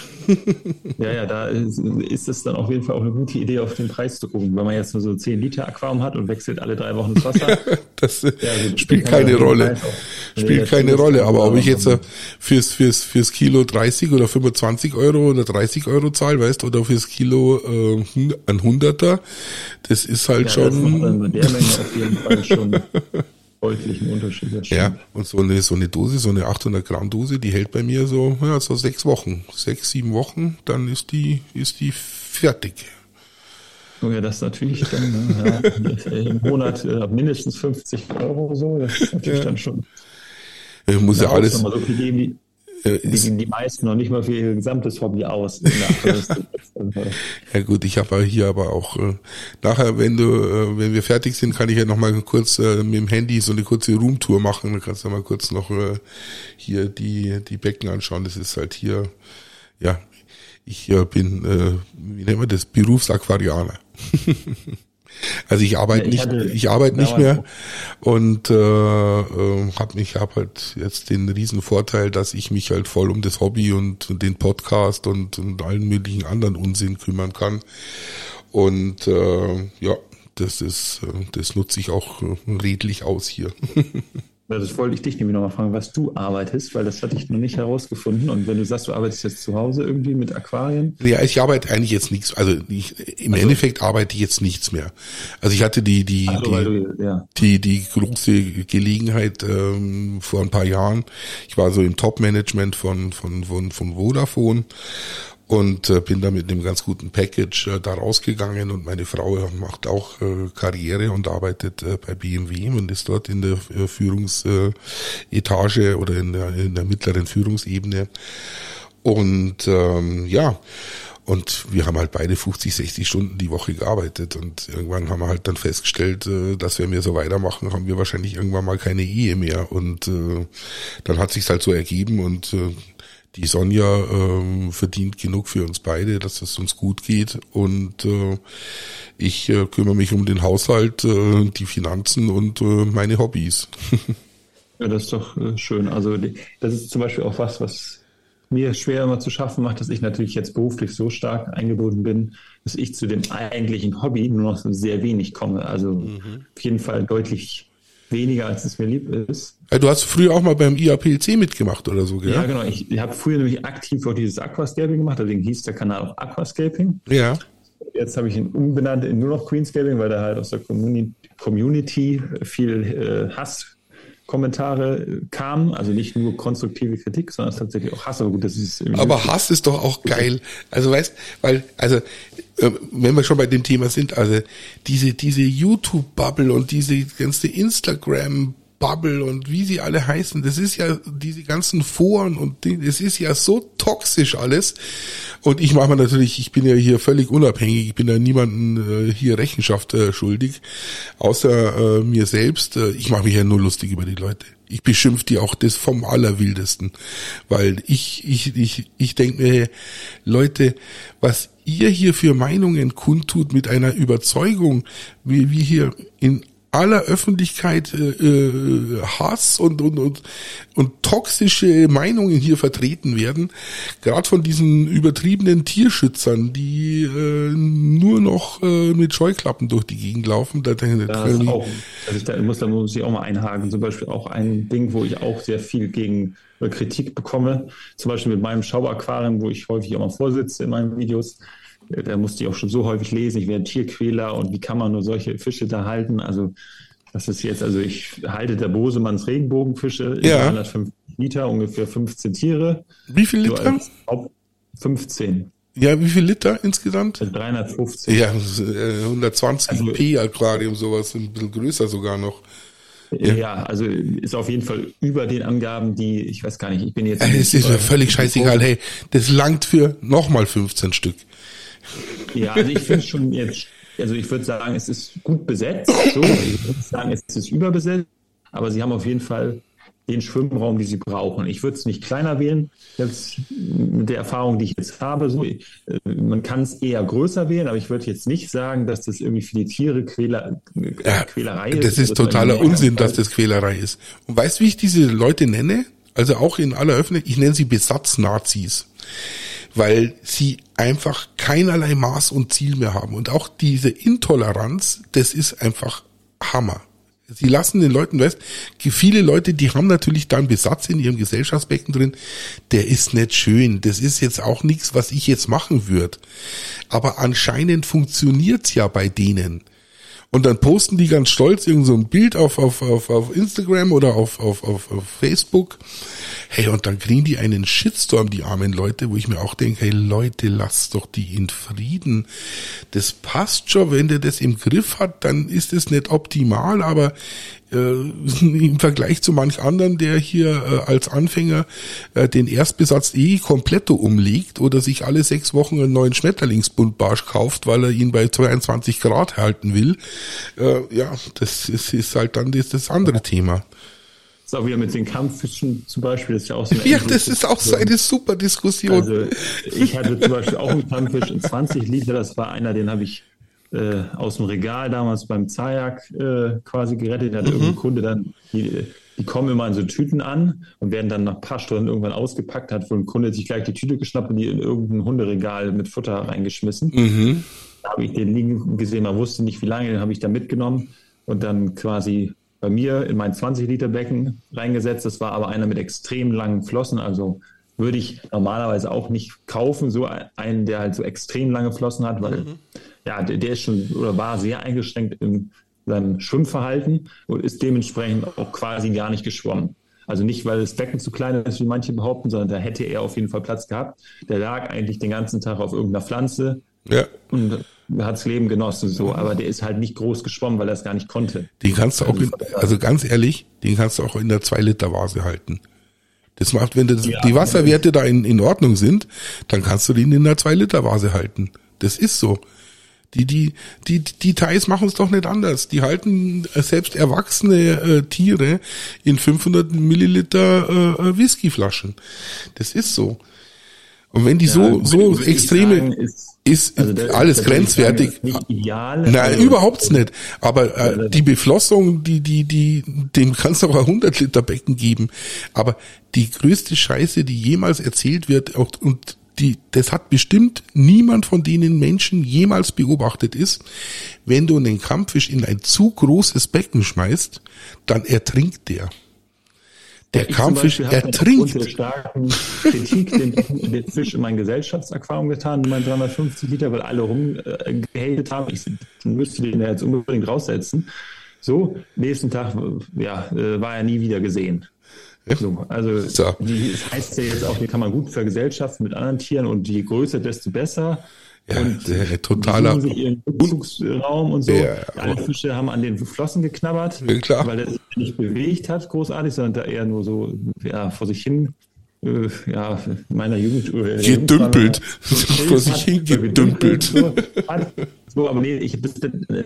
[SPEAKER 2] ja, ja, da ist, es dann auf jeden Fall auch eine gute Idee, auf den Preis zu gucken. Wenn man jetzt nur so 10 Liter Aquarium hat und wechselt alle drei Wochen das Wasser.
[SPEAKER 1] das ja, also spielt keine Rolle. Spielt keine Rolle. Aber ob ich jetzt äh, fürs, fürs, fürs Kilo 30 oder 25 Euro oder 30 Euro zahle, weißt oder fürs Kilo äh, ein Hunderter, das ist halt ja, schon. Das macht der Menge auf jeden Fall schon deutlichen Unterschied. Ja, und so eine, so eine Dose, so eine 800 Gramm Dose, die hält bei mir so, ja, so sechs Wochen, sechs, sieben Wochen, dann ist die, ist die fertig.
[SPEAKER 2] Oh ja, das ist natürlich dann ne, ja, im Monat äh, mindestens 50 Euro so, das ist natürlich ja. dann schon.
[SPEAKER 1] Ich muss ja alles. So
[SPEAKER 2] viel geben, äh, die, die meisten noch nicht mal für ihr gesamtes Hobby aus.
[SPEAKER 1] ja gut, ich habe hier aber auch äh, nachher, wenn du, äh, wenn wir fertig sind, kann ich ja noch mal kurz äh, mit dem Handy so eine kurze Roomtour machen. Dann kannst du mal kurz noch äh, hier die die Becken anschauen. Das ist halt hier, ja, ich äh, bin, äh, wie nennen wir das, Berufsaquarianer. Also ich arbeite ja, ich nicht, ich arbeite nicht mehr und äh, äh, habe mich habe halt jetzt den riesen Vorteil, dass ich mich halt voll um das Hobby und, und den Podcast und, und allen möglichen anderen Unsinn kümmern kann. Und äh, ja, das ist, äh, das nutze ich auch äh, redlich aus hier.
[SPEAKER 2] Das wollte ich dich nämlich nochmal fragen, was du arbeitest, weil das hatte ich noch nicht herausgefunden. Und wenn du sagst, du arbeitest jetzt zu Hause irgendwie mit Aquarien?
[SPEAKER 1] Ja, ich arbeite eigentlich jetzt nichts. Also ich, im also, Endeffekt arbeite ich jetzt nichts mehr. Also ich hatte die die also, die, du, ja. die die große Gelegenheit ähm, vor ein paar Jahren. Ich war so im Top-Management von von von von Vodafone und äh, bin da mit einem ganz guten Package äh, da rausgegangen. Und meine Frau äh, macht auch äh, Karriere und arbeitet äh, bei BMW und ist dort in der äh, Führungsetage oder in der, in der mittleren Führungsebene. Und ähm, ja. Und wir haben halt beide 50, 60 Stunden die Woche gearbeitet. Und irgendwann haben wir halt dann festgestellt, äh, dass wenn wir so weitermachen, haben wir wahrscheinlich irgendwann mal keine Ehe mehr. Und äh, dann hat sich's halt so ergeben. Und äh, die Sonja ähm, verdient genug für uns beide, dass es uns gut geht und äh, ich äh, kümmere mich um den Haushalt, äh, die Finanzen und äh, meine Hobbys.
[SPEAKER 2] ja, das ist doch äh, schön. Also die, das ist zum Beispiel auch was, was mir schwer immer zu schaffen macht, dass ich natürlich jetzt beruflich so stark eingebunden bin, dass ich zu dem eigentlichen Hobby nur noch sehr wenig komme. Also mhm. auf jeden Fall deutlich weniger, als es mir lieb ist.
[SPEAKER 1] Ja, du hast früher auch mal beim IAPLC mitgemacht oder so,
[SPEAKER 2] gell? Ja, genau. Ich, ich habe früher nämlich aktiv auch dieses Aquascaping gemacht, deswegen hieß der Kanal auch Aquascaping.
[SPEAKER 1] Ja.
[SPEAKER 2] Jetzt habe ich ihn umbenannt in nur noch Greenscaping, weil da halt aus der Community viel äh, Hass Kommentare kamen, also nicht nur konstruktive Kritik, sondern tatsächlich auch Hass.
[SPEAKER 1] Aber gut, das ist Aber Hass ist doch auch geil. Also weißt, weil also äh, wenn wir schon bei dem Thema sind, also diese diese YouTube Bubble und diese ganze Instagram Bubble und wie sie alle heißen, das ist ja diese ganzen Foren und es ist ja so toxisch alles. Und ich mache mir natürlich, ich bin ja hier völlig unabhängig, ich bin ja niemanden äh, hier Rechenschaft äh, schuldig, außer äh, mir selbst. Äh, ich mache mich ja nur lustig über die Leute. Ich beschimpfe die auch das vom Allerwildesten, weil ich ich ich ich denke mir, Leute, was ihr hier für Meinungen kundtut mit einer Überzeugung, wie wir hier in aller Öffentlichkeit äh, äh, Hass und, und, und, und toxische Meinungen hier vertreten werden, gerade von diesen übertriebenen Tierschützern, die äh, nur noch äh, mit Scheuklappen durch die Gegend laufen. Da,
[SPEAKER 2] da, ich, auch, also da, muss, da muss ich auch mal einhaken. Zum Beispiel auch ein Ding, wo ich auch sehr viel gegen Kritik bekomme. Zum Beispiel mit meinem Schauaquarium, wo ich häufig auch mal vorsitze in meinen Videos da musste ich auch schon so häufig lesen, ich wäre Tierquäler und wie kann man nur solche Fische da halten? Also das ist jetzt, also ich halte der Bosemanns Regenbogenfische
[SPEAKER 1] Ja.
[SPEAKER 2] 350 Liter, ungefähr 15 Tiere.
[SPEAKER 1] Wie viel
[SPEAKER 2] So
[SPEAKER 1] Liter?
[SPEAKER 2] Haupt- 15,
[SPEAKER 1] Ja, wie viel Liter insgesamt?
[SPEAKER 2] also 350.
[SPEAKER 1] Ja, das ist, äh, 120
[SPEAKER 2] Also-
[SPEAKER 1] P Aquarium, sowas, ein bisschen größer sogar noch.
[SPEAKER 2] Ja. also ist auf jeden Fall über den Angaben, die, ich weiß gar nicht, ich bin jetzt.
[SPEAKER 1] Äh, Es ist mir völlig scheißegal, hey, das langt für nochmal 15 Stück.
[SPEAKER 2] Ja, also ich finde schon jetzt, also ich würde sagen, es ist gut besetzt. So, ich würde sagen, es ist überbesetzt, aber sie haben auf jeden Fall den Schwimmraum, die sie brauchen. Ich würde es nicht kleiner wählen, jetzt mit der Erfahrung, die ich jetzt habe. So, äh, man kann es eher größer wählen, aber ich würde jetzt nicht sagen, dass das irgendwie für die Tiere Quäler, äh,
[SPEAKER 1] Ja,
[SPEAKER 2] Quälerei ist.
[SPEAKER 1] das ist totaler Unsinn, dass das Quälerei ist. Und weißt du, wie ich diese Leute nenne? Also auch in aller Öffentlichkeit, ich nenne sie Besatznazis. Weil sie einfach keinerlei Maß und Ziel mehr haben. Und auch diese Intoleranz, das ist einfach Hammer. Sie lassen den Leuten, weißt, viele Leute, die haben natürlich da einen Besatz in ihrem Gesellschaftsbecken drin, der ist nicht schön. Das ist jetzt auch nichts, was ich jetzt machen würde. Aber anscheinend funktioniert's ja bei denen. Und dann posten die ganz stolz irgend so ein Bild auf, auf, auf, auf Instagram oder auf, auf, auf, auf Facebook. Hey, und dann kriegen die einen Shitstorm, die armen Leute, wo ich mir auch denke, hey Leute, lasst doch die in Frieden. Das passt schon, wenn der das im Griff hat, dann ist es nicht optimal, aber im Vergleich zu manch anderen, der hier äh, als Anfänger äh, den Erstbesatz eh kompletto umlegt oder sich alle sechs Wochen einen neuen Schmetterlingsbuntbarsch kauft, weil er ihn bei 22 Grad halten will, äh, ja, das ist, ist halt dann das, das andere Thema.
[SPEAKER 2] Das ist auch wieder mit den Kampffischen zum Beispiel, das ist ja auch so eine
[SPEAKER 1] Ja, das ist auch so eine super Diskussion.
[SPEAKER 2] Also ich hatte zum Beispiel auch einen Kampffisch in 20 Liter, das war einer, den habe ich äh, aus dem Regal damals beim Zajak äh, quasi gerettet. Da hat irgendein Kunde dann, die, die kommen immer in so Tüten an und werden dann nach ein paar Stunden irgendwann ausgepackt, hat wohl ein Kunde sich gleich die Tüte geschnappt und die in irgendein Hunderegal mit Futter reingeschmissen.
[SPEAKER 1] Mhm.
[SPEAKER 2] Da habe ich den liegen gesehen, man wusste nicht wie lange, den habe ich da mitgenommen und dann quasi bei mir in mein 20 Liter Becken reingesetzt. Das war aber einer mit extrem langen Flossen, also würde ich normalerweise auch nicht kaufen, so einen, der halt so extrem lange Flossen hat, weil ja, der, der ist schon oder war sehr eingeschränkt in seinem Schwimmverhalten und ist dementsprechend auch quasi gar nicht geschwommen. Also nicht, weil das Becken zu klein ist, wie manche behaupten, sondern da hätte er auf jeden Fall Platz gehabt. Der lag eigentlich den ganzen Tag auf irgendeiner Pflanze
[SPEAKER 1] Ja.
[SPEAKER 2] und hat das Leben genossen, so. Aber der ist halt nicht groß geschwommen, weil er es gar nicht konnte.
[SPEAKER 1] Den kannst du auch, in, also ganz ehrlich, den kannst du auch in der 2-Liter-Vase halten. Das macht, wenn das,
[SPEAKER 2] Ja.
[SPEAKER 1] die Wasserwerte da in, in Ordnung sind, dann kannst du den in der 2-Liter-Vase halten. Das ist so. Die, die, die, die Thais machen es doch nicht anders. Die halten äh, selbst erwachsene äh, Tiere in 500 Milliliter äh, äh, Whiskyflaschen. Das ist so. Und wenn die so,
[SPEAKER 2] Ja,
[SPEAKER 1] so
[SPEAKER 2] würde ich
[SPEAKER 1] extreme,
[SPEAKER 2] sagen, ist-
[SPEAKER 1] ist
[SPEAKER 2] also da-
[SPEAKER 1] alles
[SPEAKER 2] sagen,
[SPEAKER 1] grenzwertig.
[SPEAKER 2] das ist Nicht ideal.
[SPEAKER 1] Nein,
[SPEAKER 2] Also,
[SPEAKER 1] überhaupt nicht. Aber äh, die Beflossung, die, die, die, dem kannst du auch ein 100 Liter Becken geben. Aber die größte Scheiße, die jemals erzählt wird, auch, und die, das hat bestimmt niemand von denen Menschen jemals beobachtet ist, wenn du einen Kampffisch in ein zu großes Becken schmeißt, dann ertrinkt der. Der
[SPEAKER 2] Ich
[SPEAKER 1] Kampffisch
[SPEAKER 2] der
[SPEAKER 1] ertrinkt.
[SPEAKER 2] starken Kritik den, den Fisch in mein Gesellschaftsaquarium getan, in mein 350 Liter, weil alle rumgehatet haben. Ich müsste den ja jetzt unbedingt raussetzen. So, nächsten Tag ja, äh, war er nie wieder gesehen. So, also
[SPEAKER 1] So.
[SPEAKER 2] die, das heißt ja jetzt auch, den kann man gut vergesellschaften mit anderen Tieren und je größer, desto besser.
[SPEAKER 1] Ja,
[SPEAKER 2] und
[SPEAKER 1] der totaler-
[SPEAKER 2] die sich ihren Rückzugsraum und so.
[SPEAKER 1] Ja,
[SPEAKER 2] Alle Fische haben an den Flossen geknabbert,
[SPEAKER 1] Ja,
[SPEAKER 2] weil er sich nicht bewegt hat, großartig, sondern da eher nur so ja, vor sich hin, äh, ja, in meiner Jugend. Äh,
[SPEAKER 1] Gedümpelt. Vor sich hin gedümpelt.
[SPEAKER 2] So, hat- so, aber nee, ich, bis,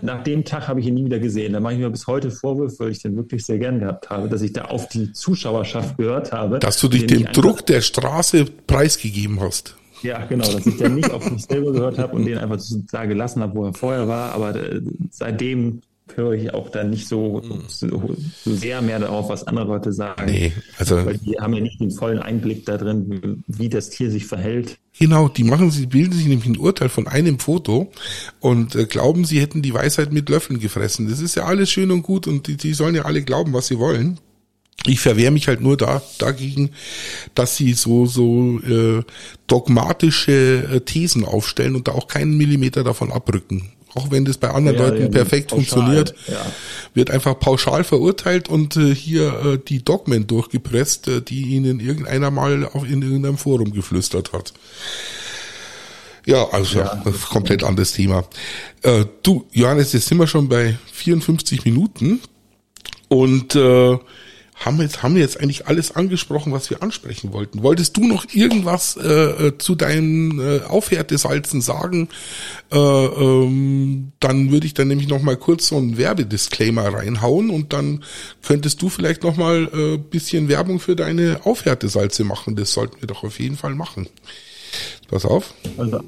[SPEAKER 2] nach dem Tag habe ich ihn nie wieder gesehen. Da mache ich mir bis heute Vorwürfe, weil ich den wirklich sehr gern gehabt habe, dass ich da auf die Zuschauerschaft gehört habe.
[SPEAKER 1] Dass du dich
[SPEAKER 2] den
[SPEAKER 1] dem Druck der Straße preisgegeben hast.
[SPEAKER 2] ja, genau, dass ich dann nicht auf mich selber gehört habe und den einfach da gelassen habe, wo er vorher war. Aber äh, seitdem höre ich auch dann nicht so, so, so sehr mehr darauf, was andere Leute sagen.
[SPEAKER 1] Nee, also
[SPEAKER 2] Weil die haben ja nicht den vollen Einblick da drin, wie das Tier sich verhält.
[SPEAKER 1] Genau, die machen sie, bilden sich nämlich ein Urteil von einem Foto und äh, glauben, sie hätten die Weisheit mit Löffeln gefressen. Das ist ja alles schön und gut und die, die sollen ja alle glauben, was sie wollen. Ich verwehre mich halt nur da, dagegen, dass sie so, so äh, dogmatische äh, Thesen aufstellen und da auch keinen Millimeter davon abrücken. Auch wenn das bei anderen ja, Leuten ja, perfekt pauschal, funktioniert, ja. wird einfach pauschal verurteilt und äh, hier äh, die Dogmen durchgepresst, äh, die ihnen irgendeiner mal auf, in irgendeinem Forum geflüstert hat. Ja, also ja. komplett anderes Thema. Äh, du, Johannes, jetzt sind wir schon bei 54 Minuten und äh, haben jetzt haben wir jetzt eigentlich alles angesprochen, was wir ansprechen wollten. Wolltest du noch irgendwas äh, äh, zu deinen äh, Aufhärtesalzen sagen? Äh, ähm, dann würde ich dann nämlich noch mal kurz so einen Werbedisclaimer reinhauen und dann könntest du vielleicht noch mal äh, bisschen Werbung für deine Aufhärtesalze machen. Das sollten wir doch auf jeden Fall machen. Pass auf.
[SPEAKER 2] Also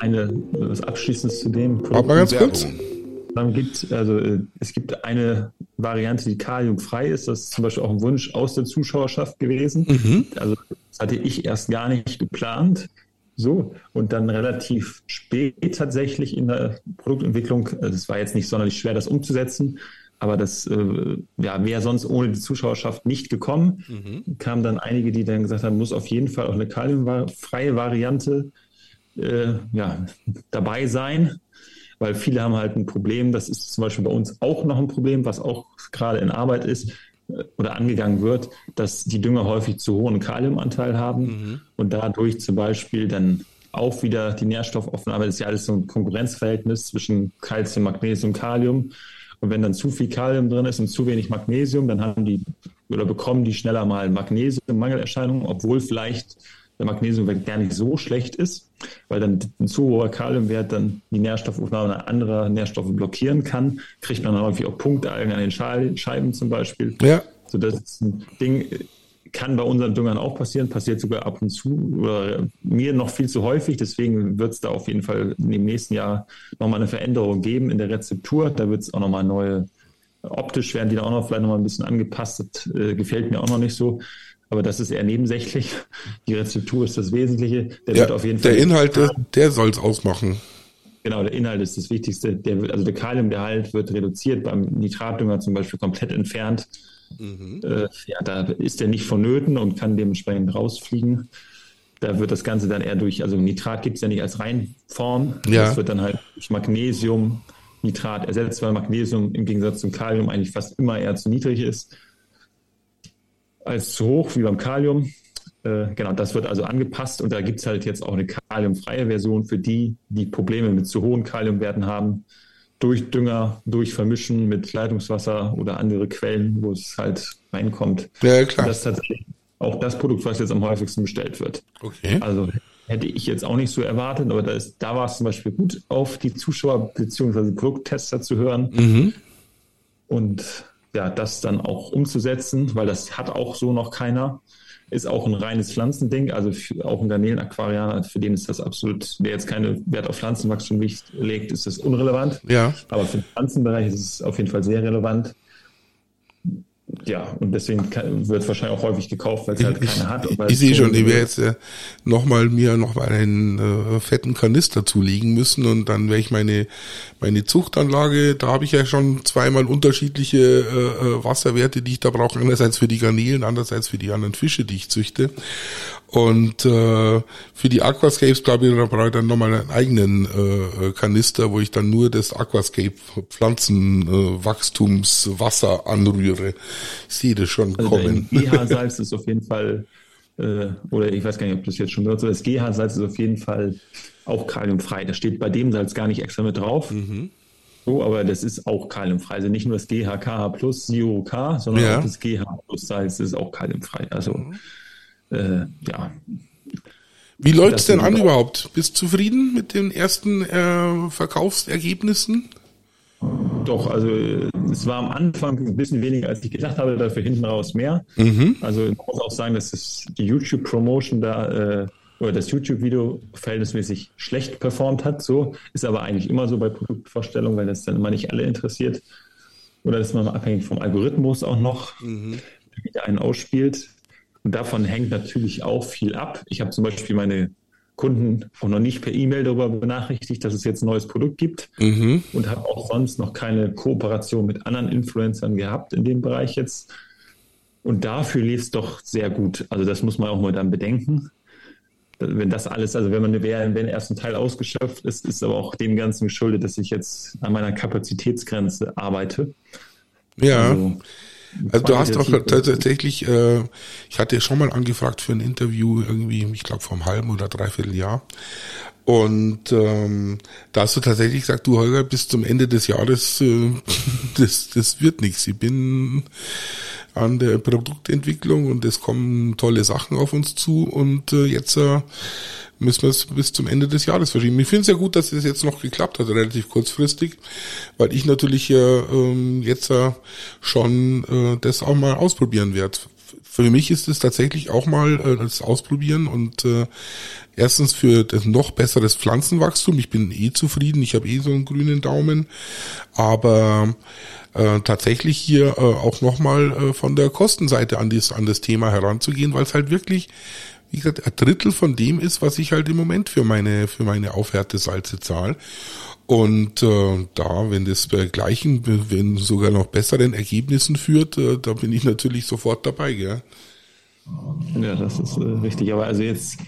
[SPEAKER 2] eine was abschließendes zu dem.
[SPEAKER 1] Produkt mal ganz Werbung. kurz.
[SPEAKER 2] Dann gibt also äh, es gibt eine Variante, die kaliumfrei ist. Das ist zum Beispiel auch ein Wunsch aus der Zuschauerschaft gewesen. Mhm. Also das hatte ich erst gar nicht geplant. So, und dann relativ spät tatsächlich in der Produktentwicklung, also es war jetzt nicht sonderlich schwer, das umzusetzen, aber das äh, ja, wäre sonst ohne die Zuschauerschaft nicht gekommen. Mhm. Kamen dann einige, die dann gesagt haben, muss auf jeden Fall auch eine kaliumfreie Variante äh, ja, dabei sein weil viele haben halt ein Problem, das ist zum Beispiel bei uns auch noch ein Problem, was auch gerade in Arbeit ist äh, oder angegangen wird, dass die Dünger häufig zu hohen Kaliumanteil haben mhm. und dadurch zum Beispiel dann auch wieder die Nährstoffaufnahme, das ist ja alles so ein Konkurrenzverhältnis zwischen Calcium, Magnesium, Kalium. Und wenn dann zu viel Kalium drin ist und zu wenig Magnesium, dann haben die oder bekommen die schneller mal Magnesium-Mangelerscheinungen, obwohl vielleicht der Magnesiumwert gar nicht so schlecht ist, weil dann ein zu hoher Kaliumwert dann die Nährstoffaufnahme anderer Nährstoffe blockieren kann, kriegt man dann häufig auch Punktalgen an den Scheiben zum Beispiel. Ja. So das ist ein Ding, kann bei unseren Düngern auch passieren, passiert sogar ab und zu oder mir noch viel zu häufig. Deswegen wird es da auf jeden Fall im nächsten Jahr nochmal eine Veränderung geben in der Rezeptur. Da wird es auch nochmal neue, optisch werden die da auch noch vielleicht nochmal ein bisschen angepasst. Das, äh, gefällt mir auch noch nicht so aber das ist eher nebensächlich. Die Rezeptur ist das Wesentliche.
[SPEAKER 1] Der ja, wird auf jeden Fall. Der Inhalt, der, soll es ausmachen.
[SPEAKER 2] Genau, der Inhalt ist das Wichtigste. Der, also der Kaliumgehalt wird reduziert, beim Nitratdünger zum Beispiel komplett entfernt. Mhm. Äh, ja, da ist der nicht vonnöten und kann dementsprechend rausfliegen. Da wird das Ganze dann eher durch, also Nitrat gibt es ja nicht als Reinform. Ja. Das wird dann halt durch Magnesium, Nitrat ersetzt, weil Magnesium im Gegensatz zum Kalium eigentlich fast immer eher zu niedrig ist als zu hoch, wie beim Kalium. Äh, genau, das wird also angepasst und da gibt es halt jetzt auch eine kaliumfreie Version für die, die Probleme mit zu hohen Kaliumwerten haben. Durch Dünger, durch Vermischen mit Leitungswasser oder andere Quellen, wo es halt reinkommt. Ja, klar. Das ist tatsächlich auch das Produkt, was jetzt am häufigsten bestellt wird. Okay. Also hätte ich jetzt auch nicht so erwartet, aber da, ist, da war es zum Beispiel gut, auf die Zuschauer bzw. Produkttester zu hören. Mhm. Und ja, das dann auch umzusetzen, weil das hat auch so noch keiner. Ist auch ein reines Pflanzending, also für, auch ein Garnelen-Aquarianer, für den ist das absolut, wer jetzt keine Wert auf Pflanzenwachstum legt, ist das unrelevant. Ja. Aber für den Pflanzenbereich ist es auf jeden Fall sehr relevant ja, und deswegen kann, wird wahrscheinlich auch häufig gekauft, weil es halt keine hat.
[SPEAKER 1] ich, ich sehe schon, ich werde jetzt äh, nochmal mir nochmal einen äh, fetten Kanister zulegen müssen und dann werde ich meine meine Zuchtanlage, da habe ich ja schon zweimal unterschiedliche äh, äh, Wasserwerte, die ich da brauche, einerseits für die Garnelen, andererseits für die anderen Fische, die ich züchte. Und äh, für die Aquascapes, glaube ich, da brauche ich dann nochmal einen eigenen äh, Kanister, wo ich dann nur das Aquascape Pflanzenwachstumswasser äh, anrühre. Sehe das schon also kommen.
[SPEAKER 2] GH-Salz ist auf jeden Fall, äh, oder ich weiß gar nicht, ob das jetzt schon wird, das GH-Salz ist auf jeden Fall auch kaliumfrei. Das steht bei dem Salz gar nicht extra mit drauf. Mhm. So, aber das ist auch kaliumfrei. Also nicht nur das GHKH plus Zero K, sondern ja. auch das GH plus Salz ist auch kaliumfrei. Also äh, ja.
[SPEAKER 1] Wie läuft es denn an überhaupt? Bist du zufrieden mit den ersten äh, Verkaufsergebnissen?
[SPEAKER 2] Doch, also es war am Anfang ein bisschen weniger, als ich gedacht habe, dafür hinten raus mehr. Mhm. Also ich muss auch sagen, dass es die YouTube-Promotion da äh, oder das YouTube-Video verhältnismäßig schlecht performt hat. So ist aber eigentlich immer so bei Produktvorstellungen, weil das dann immer nicht alle interessiert. Oder ist man abhängig vom Algorithmus auch noch, mhm. der einen ausspielt. Und davon hängt natürlich auch viel ab. Ich habe zum Beispiel meine Kunden auch noch nicht per E-Mail darüber benachrichtigt, dass es jetzt ein neues Produkt gibt mhm. und habe auch sonst noch keine Kooperation mit anderen Influencern gehabt in dem Bereich jetzt. Und dafür lief es doch sehr gut. Also das muss man auch mal dann bedenken. Wenn das alles, also wenn man wenn der erste Teil ausgeschöpft ist, ist aber auch dem Ganzen geschuldet, dass ich jetzt an meiner Kapazitätsgrenze arbeite.
[SPEAKER 1] Ja. Also, also du hast auch tatsächlich, äh, ich hatte schon mal angefragt für ein Interview irgendwie, ich glaube vor einem halben oder dreiviertel Jahr. Und ähm, da hast du tatsächlich gesagt, du Holger, bis zum Ende des Jahres, äh, das, das wird nichts. Ich bin an der Produktentwicklung und es kommen tolle Sachen auf uns zu und äh, jetzt äh, müssen wir es bis zum Ende des Jahres verschieben. Ich finde es ja gut, dass es jetzt noch geklappt hat, relativ kurzfristig, weil ich natürlich äh, ähm, jetzt äh, schon äh, das auch mal ausprobieren werde. Für mich ist es tatsächlich auch mal äh, das Ausprobieren und äh, erstens für das noch besseres Pflanzenwachstum. Ich bin eh zufrieden, ich habe eh so einen grünen Daumen, aber äh, tatsächlich hier äh, auch nochmal äh, von der Kostenseite an, dies, an das Thema heranzugehen, weil es halt wirklich wie gesagt, ein Drittel von dem ist, was ich halt im Moment für meine, für meine Aufhärtesalze zahle. Und äh, da, wenn das bei gleichen, wenn sogar noch besseren Ergebnissen führt, äh, da bin ich natürlich sofort dabei, gell?
[SPEAKER 2] Ja, das ist äh, richtig. Aber also jetzt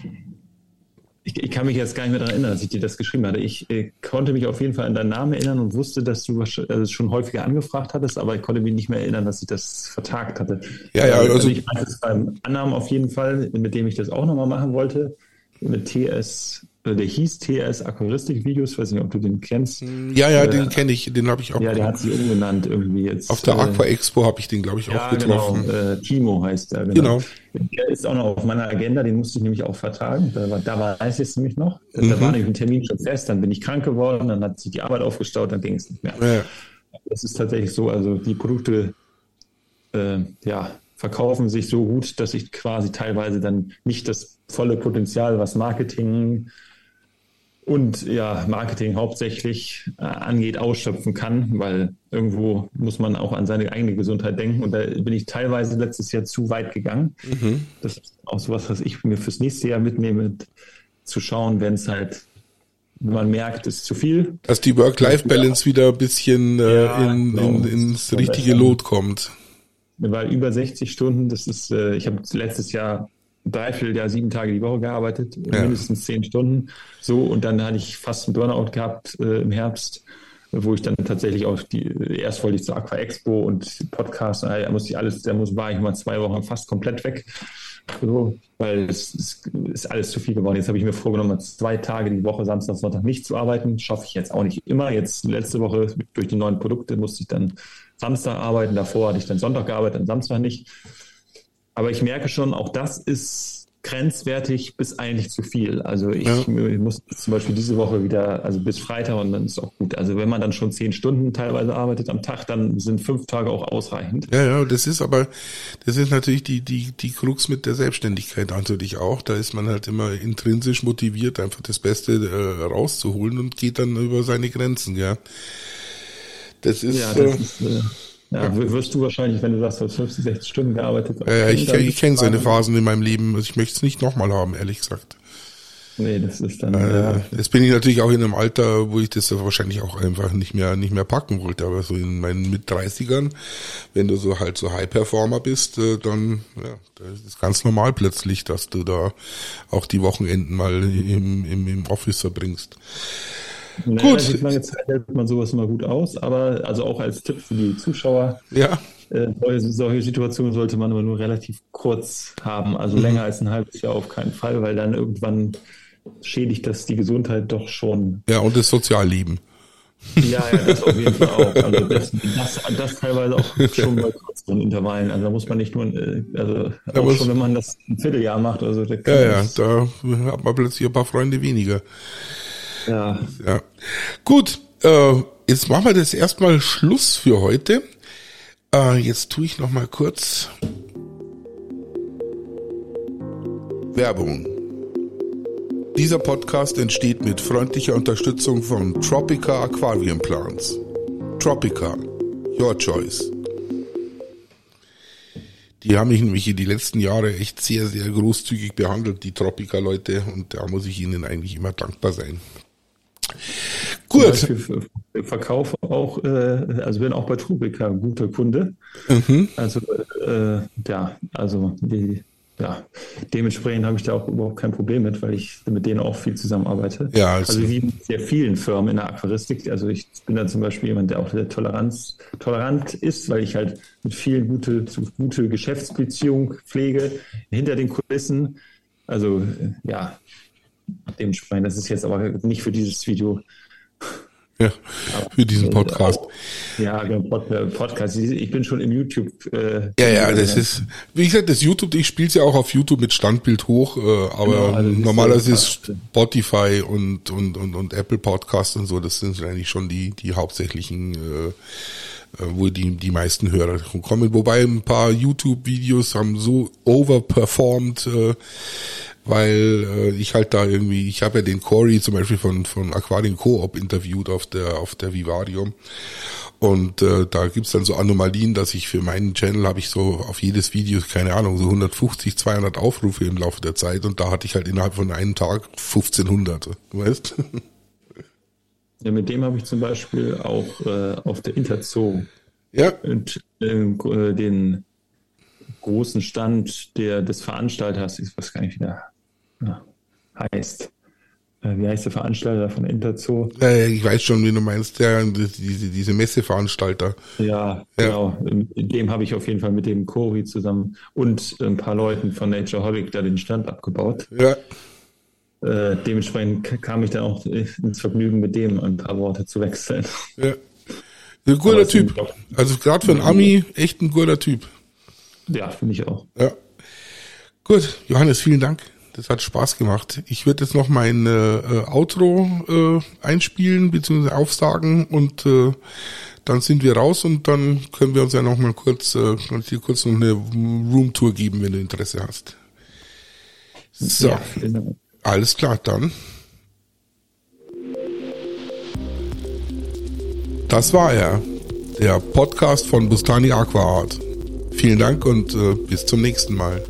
[SPEAKER 2] ich, ich, kann mich jetzt gar nicht mehr daran erinnern, dass ich dir das geschrieben hatte. Ich äh, konnte mich auf jeden Fall an deinen Namen erinnern und wusste, dass du also schon häufiger angefragt hattest, aber ich konnte mich nicht mehr erinnern, dass ich das vertagt hatte.
[SPEAKER 1] Ja, ja,
[SPEAKER 2] also, also ich weiß es beim Annahmen auf jeden Fall, mit dem ich das auch nochmal machen wollte, mit TS der hieß TS Aquaristik-Videos, weiß nicht, ob du den kennst.
[SPEAKER 1] Ja, ja, äh, den kenne ich, den habe ich auch.
[SPEAKER 2] Ja, der hat sich umgenannt irgendwie jetzt.
[SPEAKER 1] Auf der äh, Aqua Expo habe ich den, glaube ich, ja, auch getroffen.
[SPEAKER 2] Genau, äh, Timo heißt der,
[SPEAKER 1] genau.
[SPEAKER 2] genau. Der ist auch noch auf meiner Agenda, den musste ich nämlich auch vertragen. Da war, da war es jetzt nämlich noch. Mhm. Da war nämlich ein Termin schon fest, dann bin ich krank geworden, dann hat sich die Arbeit aufgestaut, dann ging es nicht mehr. Ja. Das ist tatsächlich so, also die Produkte, äh, ja, verkaufen sich so gut, dass ich quasi teilweise dann nicht das volle Potenzial, was Marketing und ja, Marketing hauptsächlich äh, angeht, ausschöpfen kann, weil irgendwo muss man auch an seine eigene Gesundheit denken. Und da bin ich teilweise letztes Jahr zu weit gegangen. Mhm. Das ist auch sowas, was ich mir fürs nächste Jahr mitnehme, zu schauen, wenn es halt, wenn man merkt, es ist zu viel.
[SPEAKER 1] Dass die Work-Life-Balance wieder ein bisschen äh, ja, in, genau. in, ins richtige Lot kommt.
[SPEAKER 2] Weil über 60 Stunden, das ist, äh, ich habe letztes Jahr dreiviertel Jahr sieben Tage die Woche gearbeitet, ja. mindestens zehn Stunden. So, und dann hatte ich fast einen Burnout gehabt äh, im Herbst, wo ich dann tatsächlich auch die, erst wollte ich zur Aqua Expo und Podcast, da musste ich alles, da muss, war ich mal zwei Wochen fast komplett weg. So, weil es, es ist alles zu viel geworden. Jetzt habe ich mir vorgenommen, zwei Tage die Woche, Samstag, Sonntag nicht zu arbeiten. Schaffe ich jetzt auch nicht immer. Jetzt letzte Woche durch die neuen Produkte musste ich dann Samstag arbeiten. Davor hatte ich dann Sonntag gearbeitet, dann Samstag nicht. Aber ich merke schon, auch das ist grenzwertig bis eigentlich zu viel. Also ich, ja. ich muss zum Beispiel diese Woche wieder, also bis Freitag und dann ist auch gut. Also wenn man dann schon zehn Stunden teilweise arbeitet am Tag, dann sind fünf Tage auch ausreichend.
[SPEAKER 1] Ja, ja, das ist aber, das ist natürlich die, die, die Krux mit der Selbstständigkeit natürlich auch. Da ist man halt immer intrinsisch motiviert, einfach das Beste äh, rauszuholen und geht dann über seine Grenzen, ja. Das ist, ja, das äh, ist äh,
[SPEAKER 2] ja, wirst du wahrscheinlich, wenn du sagst, du hast 50, 60 Stunden gearbeitet.
[SPEAKER 1] Ja, ich, ich kenne so eine Phasen in meinem Leben. Also ich möchte es nicht nochmal haben, ehrlich gesagt.
[SPEAKER 2] Nee, das ist dann.
[SPEAKER 1] Äh, ja. Jetzt bin ich natürlich auch in einem Alter, wo ich das wahrscheinlich auch einfach nicht mehr nicht mehr packen wollte. Aber so in meinen mit 30ern, wenn du so halt so High Performer bist, äh, dann ja, das ist ganz normal plötzlich, dass du da auch die Wochenenden mal im, im, im Office verbringst.
[SPEAKER 2] Naja, gut. Lange Zeit hält man sowas immer gut aus, aber also auch als Tipp für die Zuschauer.
[SPEAKER 1] Ja.
[SPEAKER 2] Äh, solche, solche, Situationen sollte man aber nur relativ kurz haben, also mhm. länger als ein halbes Jahr auf keinen Fall, weil dann irgendwann schädigt das die Gesundheit doch schon.
[SPEAKER 1] Ja, und das Sozialleben.
[SPEAKER 2] Ja, ja, das auf jeden Fall auch. Also das, das, das teilweise auch schon bei kürzeren Intervallen. Also da muss man nicht nur, äh, also da auch schon, wenn man das ein Vierteljahr macht. Also
[SPEAKER 1] ja, ja, da hat man plötzlich ein paar Freunde weniger.
[SPEAKER 2] Ja.
[SPEAKER 1] ja. Gut, äh, jetzt machen wir das erstmal Schluss für heute. Äh, jetzt tue ich noch mal kurz Werbung. Dieser Podcast entsteht mit freundlicher Unterstützung von Tropica Aquarium Plants. Tropica, your choice. Die haben mich nämlich in die letzten Jahre echt sehr, sehr großzügig behandelt, die Tropica-Leute, und da muss ich ihnen eigentlich immer dankbar sein.
[SPEAKER 2] Gut. Beispiel verkaufe auch, äh, also bin auch bei Trubica guter Kunde. Mhm. Also äh, ja, also die, ja, dementsprechend habe ich da auch überhaupt kein Problem mit, weil ich mit denen auch viel zusammenarbeite. Ja, also, also wie mit sehr vielen Firmen in der Aquaristik. Also ich bin da zum Beispiel jemand, der auch sehr Toleranz, tolerant ist, weil ich halt mit vielen gute, gute Geschäftsbeziehungen pflege hinter den Kulissen. Also ja, dementsprechend, das ist jetzt aber nicht für dieses Video
[SPEAKER 1] ja, für diesen Podcast.
[SPEAKER 2] Ja, genau, Podcast. Ich bin schon im YouTube.
[SPEAKER 1] Äh, ja, ja, das ist, wie gesagt, das YouTube, ich spiele es ja auch auf YouTube mit Standbild hoch, äh, aber genau, also normalerweise ist Spotify und, und, und, und Apple Podcast und so, das sind eigentlich schon die, die hauptsächlichen, äh, äh wo die, die meisten Hörer kommen. Wobei ein paar YouTube-Videos haben so overperformed, äh, weil äh, ich halt da irgendwie, ich habe ja den Corey zum Beispiel von von Aquarium Co-op interviewt auf der auf der Vivarium und äh, da gibt's dann so Anomalien, dass ich für meinen Channel habe ich so auf jedes Video keine Ahnung so 150, 200 Aufrufe im Laufe der Zeit und da hatte ich halt innerhalb von einem Tag 1500, weißt?
[SPEAKER 2] Ja, mit dem habe ich zum Beispiel auch äh, auf der Interzoo
[SPEAKER 1] ja.
[SPEAKER 2] und, äh, den großen Stand der des Veranstalters, ich weiß gar nicht, wie der heißt. Äh, wie heißt der Veranstalter von Interzoo?
[SPEAKER 1] Äh, ich weiß schon, wie du meinst, der, diese, diese Messeveranstalter.
[SPEAKER 2] Ja, ja, genau. In dem habe ich auf jeden Fall mit dem Cori zusammen und ein paar Leuten von Natureholic da den Stand abgebaut.
[SPEAKER 1] Ja.
[SPEAKER 2] Äh, dementsprechend kam ich dann auch ins Vergnügen, mit dem ein paar Worte zu wechseln.
[SPEAKER 1] Ja. Ein guter Typ. Also gerade für einen Ami echt ein guter Typ.
[SPEAKER 2] Ja, finde ich auch.
[SPEAKER 1] Ja. Gut, Johannes, vielen Dank. Das hat Spaß gemacht. Ich würde jetzt noch mein äh, Outro äh, einspielen bzw. aufsagen und äh, dann sind wir raus und dann können wir uns ja noch mal kurz, äh, hier kurz noch eine Roomtour geben, wenn du Interesse hast. So, ja, genau. alles klar, dann. Das war er, der Podcast von Bustani Aquaart. Vielen Dank und äh, bis zum nächsten Mal.